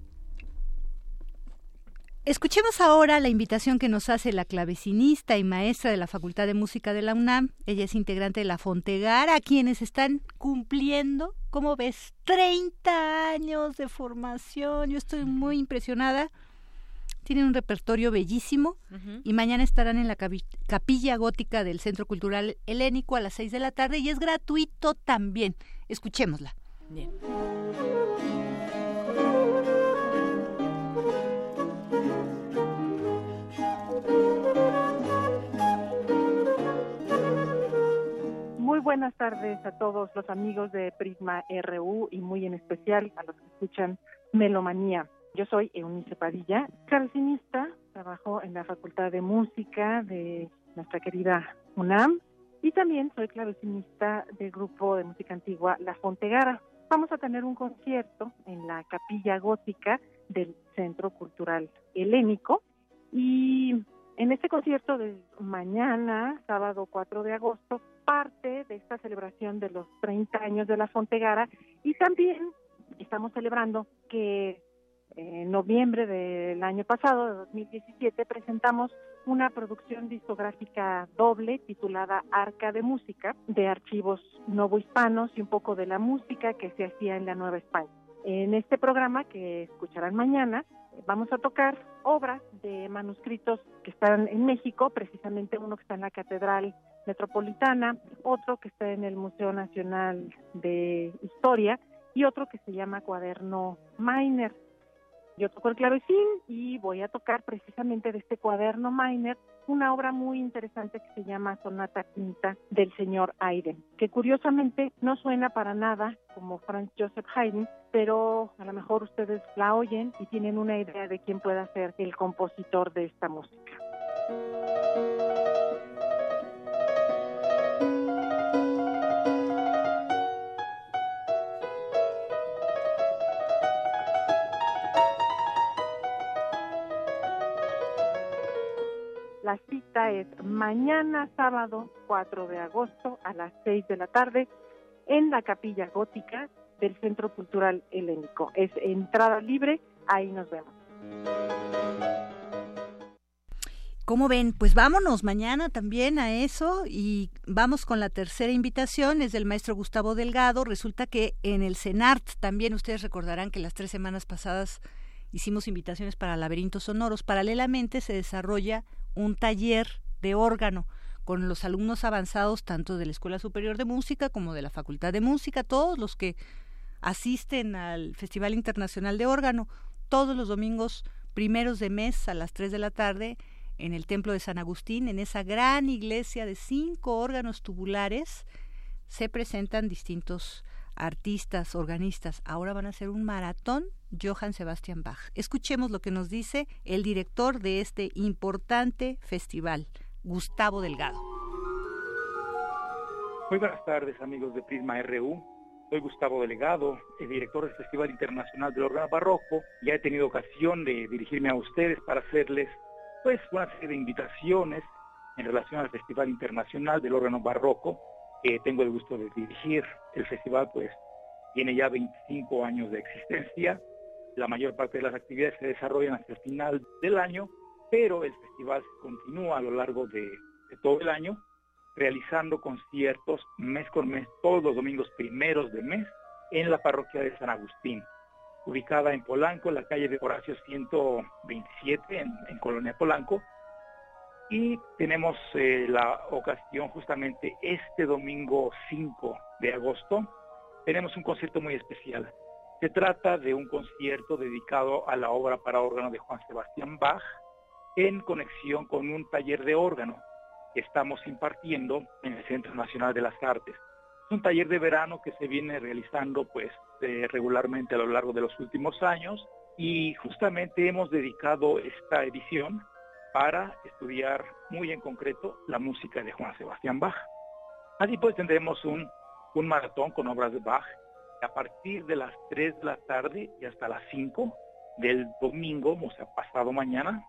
Escuchemos ahora la invitación que nos hace la clavecinista y maestra de la Facultad de Música de la UNAM. Ella es integrante de la Fontegara, quienes están cumpliendo, ¿cómo ves? 30 años de formación. Yo estoy muy impresionada tienen un repertorio bellísimo y mañana estarán en la capilla gótica del Centro Cultural Helénico a las 6 de la tarde y es gratuito también. Escuchémosla. Bien. Buenas tardes a todos los amigos de Prisma RU y muy en especial a los que escuchan Melomanía. Yo soy Eunice Padilla, clavecinista, trabajo en la Facultad de Música de nuestra querida UNAM y también soy clavecinista del grupo de música antigua La Fontegara. Vamos a tener un concierto en la capilla gótica del Centro Cultural Helénico y en este concierto de mañana, sábado 4 de agosto, parte de esta celebración de los 30 años de La Fontegara y también estamos celebrando que en noviembre del año pasado, de 2017, presentamos una producción discográfica doble titulada Arca de Música, de archivos novohispanos y un poco de la música que se hacía en la Nueva España. En este programa que escucharán mañana, vamos a tocar obras de manuscritos que están en México, precisamente uno que está en la Catedral Metropolitana, otro que está en el Museo Nacional de Historia y otro que se llama Cuaderno Miner. Yo toco el clavecín y voy a tocar precisamente de este cuaderno Miner una obra muy interesante que se llama Sonata Quinta del señor Haydn, que curiosamente no suena para nada como Franz Joseph Haydn, pero a lo mejor ustedes la oyen y tienen una idea de quién pueda ser el compositor de esta música. Es mañana sábado 4 de agosto a las 6 de la tarde en la capilla gótica del Centro Cultural Helénico. Es entrada libre, ahí nos vemos. ¿Cómo ven? Pues vámonos mañana también a eso y vamos con la tercera invitación, es del maestro Gustavo Delgado. Resulta que en el CENART también ustedes recordarán que las tres semanas pasadas hicimos invitaciones para laberintos sonoros. Paralelamente se desarrolla un taller de órgano con los alumnos avanzados tanto de la Escuela Superior de Música como de la Facultad de Música, todos los que asisten al Festival Internacional de Órgano, todos los domingos primeros de mes a las 3 de la tarde en el Templo de San Agustín, en esa gran iglesia de cinco órganos tubulares, se presentan distintos artistas, organistas. Ahora van a hacer un maratón Johann Sebastian Bach. Escuchemos lo que nos dice el director de este importante festival, Gustavo Delgado. Muy buenas tardes amigos de Prisma RU. Soy Gustavo Delegado, el director del Festival Internacional del Órgano Barroco. Ya he tenido ocasión de dirigirme a ustedes para hacerles pues una serie de invitaciones en relación al Festival Internacional del Órgano Barroco tengo el gusto de dirigir. El festival pues tiene ya 25 años de existencia. La mayor parte de las actividades se desarrollan hasta el final del año, pero el festival continúa a lo largo de todo el año realizando conciertos mes con mes, todos los domingos primeros de mes, en la parroquia de San Agustín, ubicada en Polanco, en la calle de Horacio 127, en, Colonia Polanco. Y tenemos eh, la ocasión justamente este domingo 5 de agosto, tenemos un concierto muy especial. Se trata de un concierto dedicado a la obra para órgano de Juan Sebastián Bach, en conexión con un taller de órgano estamos impartiendo en el Centro Nacional de las Artes. Es un taller de verano que se viene realizando pues eh, regularmente a lo largo de los últimos años y justamente hemos dedicado esta edición para estudiar muy en concreto la música de Juan Sebastián Bach. Así pues tendremos un, un maratón con obras de Bach a partir de las 3 de la tarde y hasta las 5 del domingo, o sea, pasado mañana,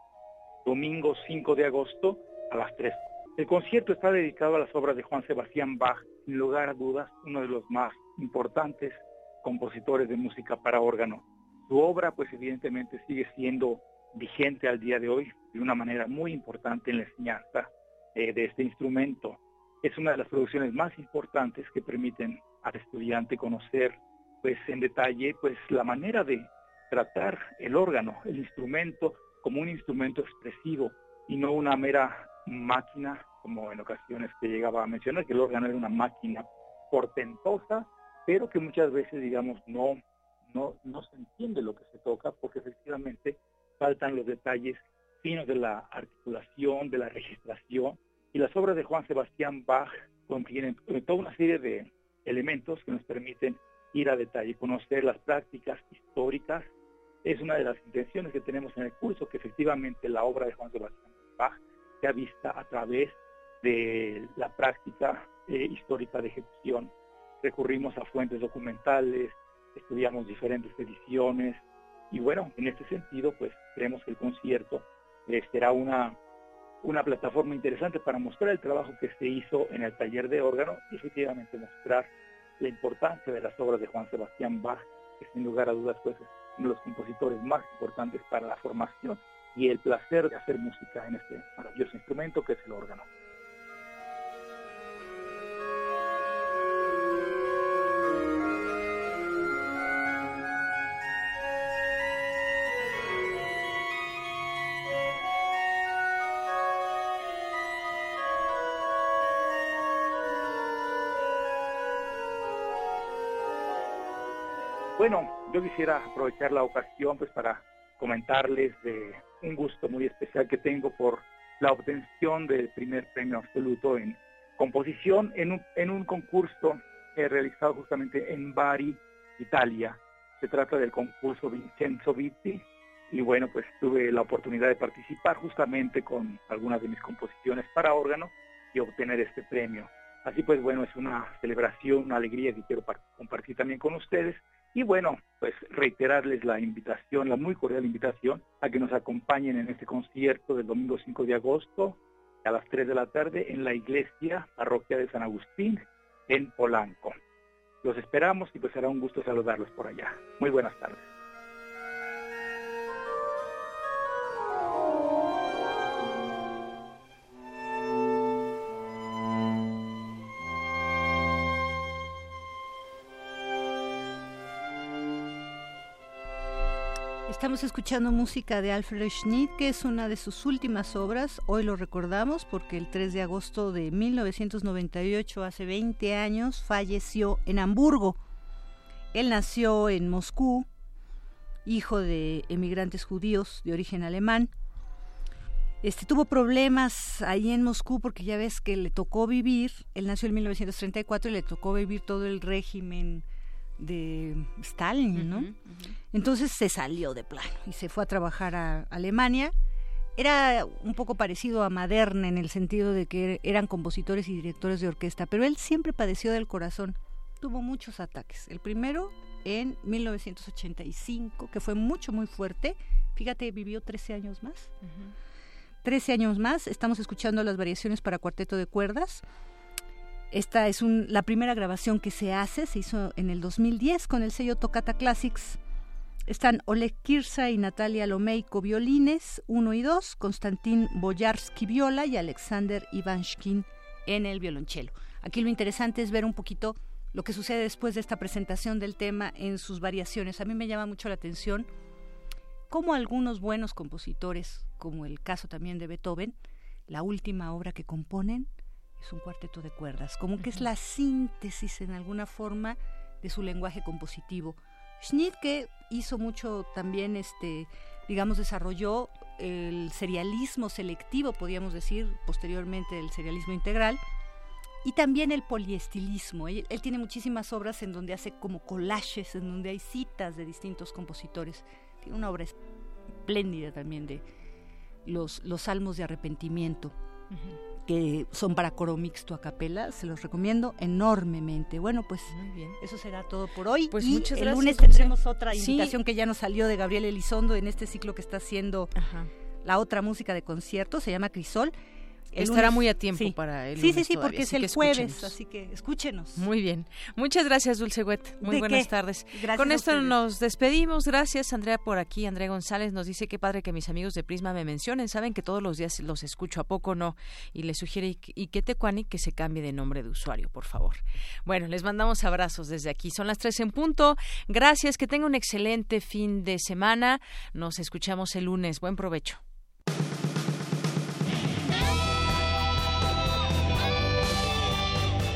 domingo 5 de agosto a las 3 el concierto está dedicado a las obras de Juan Sebastián Bach, sin lugar a dudas uno de los más importantes compositores de música para órgano. Su obra pues evidentemente sigue siendo vigente al día de hoy de una manera muy importante en la enseñanza eh, de este instrumento. Es una de las producciones más importantes que permiten al estudiante conocer pues en detalle pues la manera de tratar el órgano, el instrumento como un instrumento expresivo y no una mera máquina, como en ocasiones que llegaba a mencionar, que el órgano era una máquina portentosa, pero que muchas veces, digamos, no, no, no se entiende lo que se toca porque efectivamente faltan los detalles finos de la articulación, de la registración. Y las obras de Juan Sebastián Bach contienen toda una serie de elementos que nos permiten ir a detalle, conocer las prácticas históricas. Es una de las intenciones que tenemos en el curso, que efectivamente la obra de Juan Sebastián Bach sea vista a través de la práctica eh, histórica de ejecución. Recurrimos a fuentes documentales, estudiamos diferentes ediciones y bueno, en este sentido pues creemos que el concierto eh, será una, una plataforma interesante para mostrar el trabajo que se hizo en el taller de órgano y efectivamente mostrar la importancia de las obras de Juan Sebastián Bach, que sin lugar a dudas pues es uno de los compositores más importantes para la formación y el placer de hacer música en este maravilloso instrumento que es el órgano. Yo quisiera aprovechar la ocasión pues para comentarles de un gusto muy especial que tengo por la obtención del primer premio absoluto en composición en un, en un concurso realizado justamente en Bari, Italia. Se trata del concurso Vincenzo Vitti y bueno, pues tuve la oportunidad de participar justamente con algunas de mis composiciones para órgano y obtener este premio. Así pues, bueno, es una celebración, una alegría que quiero compartir también con ustedes y bueno, pues reiterarles la invitación, la muy cordial invitación a que nos acompañen en este concierto del domingo 5 de agosto a las 3 de la tarde en la iglesia parroquia de San Agustín en Polanco. Los esperamos y pues será un gusto saludarlos por allá. Muy buenas tardes. Estamos escuchando música de Alfred Schnitt, que es una de sus últimas obras. Hoy lo recordamos porque el 3 de agosto de 1998, hace 20 años, falleció en Hamburgo. Él nació en Moscú, hijo de emigrantes judíos de origen alemán. Este tuvo problemas ahí en Moscú porque ya ves que le tocó vivir, él nació en 1934 y le tocó vivir todo el régimen de Stalin, ¿no? Entonces se salió de plano y se fue a trabajar a Alemania. Era un poco parecido a Maderna en el sentido de que eran compositores y directores de orquesta, pero él siempre padeció del corazón. Tuvo muchos ataques. El primero en 1985, que fue mucho, muy fuerte. Fíjate, vivió 13 años más. 13 años más. Estamos escuchando las variaciones para cuarteto de cuerdas. Esta es la primera grabación que se hace, se hizo en el 2010 con el sello Tocata Classics. Están Oleg Kirsa y Natalia Lomeiko violines 1 y 2, Konstantin Boyarsky viola y Alexander Ivanshkin en el violonchelo. Aquí lo interesante es ver un poquito lo que sucede después de esta presentación del tema en sus variaciones. A mí me llama mucho la atención cómo algunos buenos compositores, como el caso también de Beethoven, la última obra que componen es un cuarteto de cuerdas, como que es la síntesis en alguna forma de su lenguaje compositivo. Schnitt que hizo mucho también, este, digamos, desarrolló el serialismo selectivo, podríamos decir, posteriormente el serialismo integral, y también el poliestilismo. Él, él, tiene muchísimas obras en donde hace como collages, en donde hay citas de distintos compositores. Tiene una obra espléndida también de los, los salmos de arrepentimiento que son para coro mixto a capela, se los recomiendo enormemente. Bueno, pues eso será todo por hoy. Pues y muchas el gracias, lunes José. tendremos otra Sí. invitación que ya nos salió de Gabriel Elizondo en este ciclo que está haciendo la otra música de concierto, se llama Crisol. Estará lunes- muy a tiempo sí. para el Sí, sí, sí, todavía, porque es el jueves, escúchenos. así que escúchenos. Muy bien. Muchas gracias, Dulce Wet. Muy ¿De buenas qué? tardes. Gracias Con esto nos despedimos. Gracias, Andrea, por aquí. Andrea González nos dice qué padre que mis amigos de Prisma me mencionen. Saben que todos los días los escucho, ¿a poco no? Y les sugiere y que Tecuani que se cambie de nombre de usuario, por favor. Bueno, les mandamos abrazos desde aquí. Son las tres en punto. Gracias, que tenga un excelente fin de semana. Nos escuchamos el lunes. Buen provecho.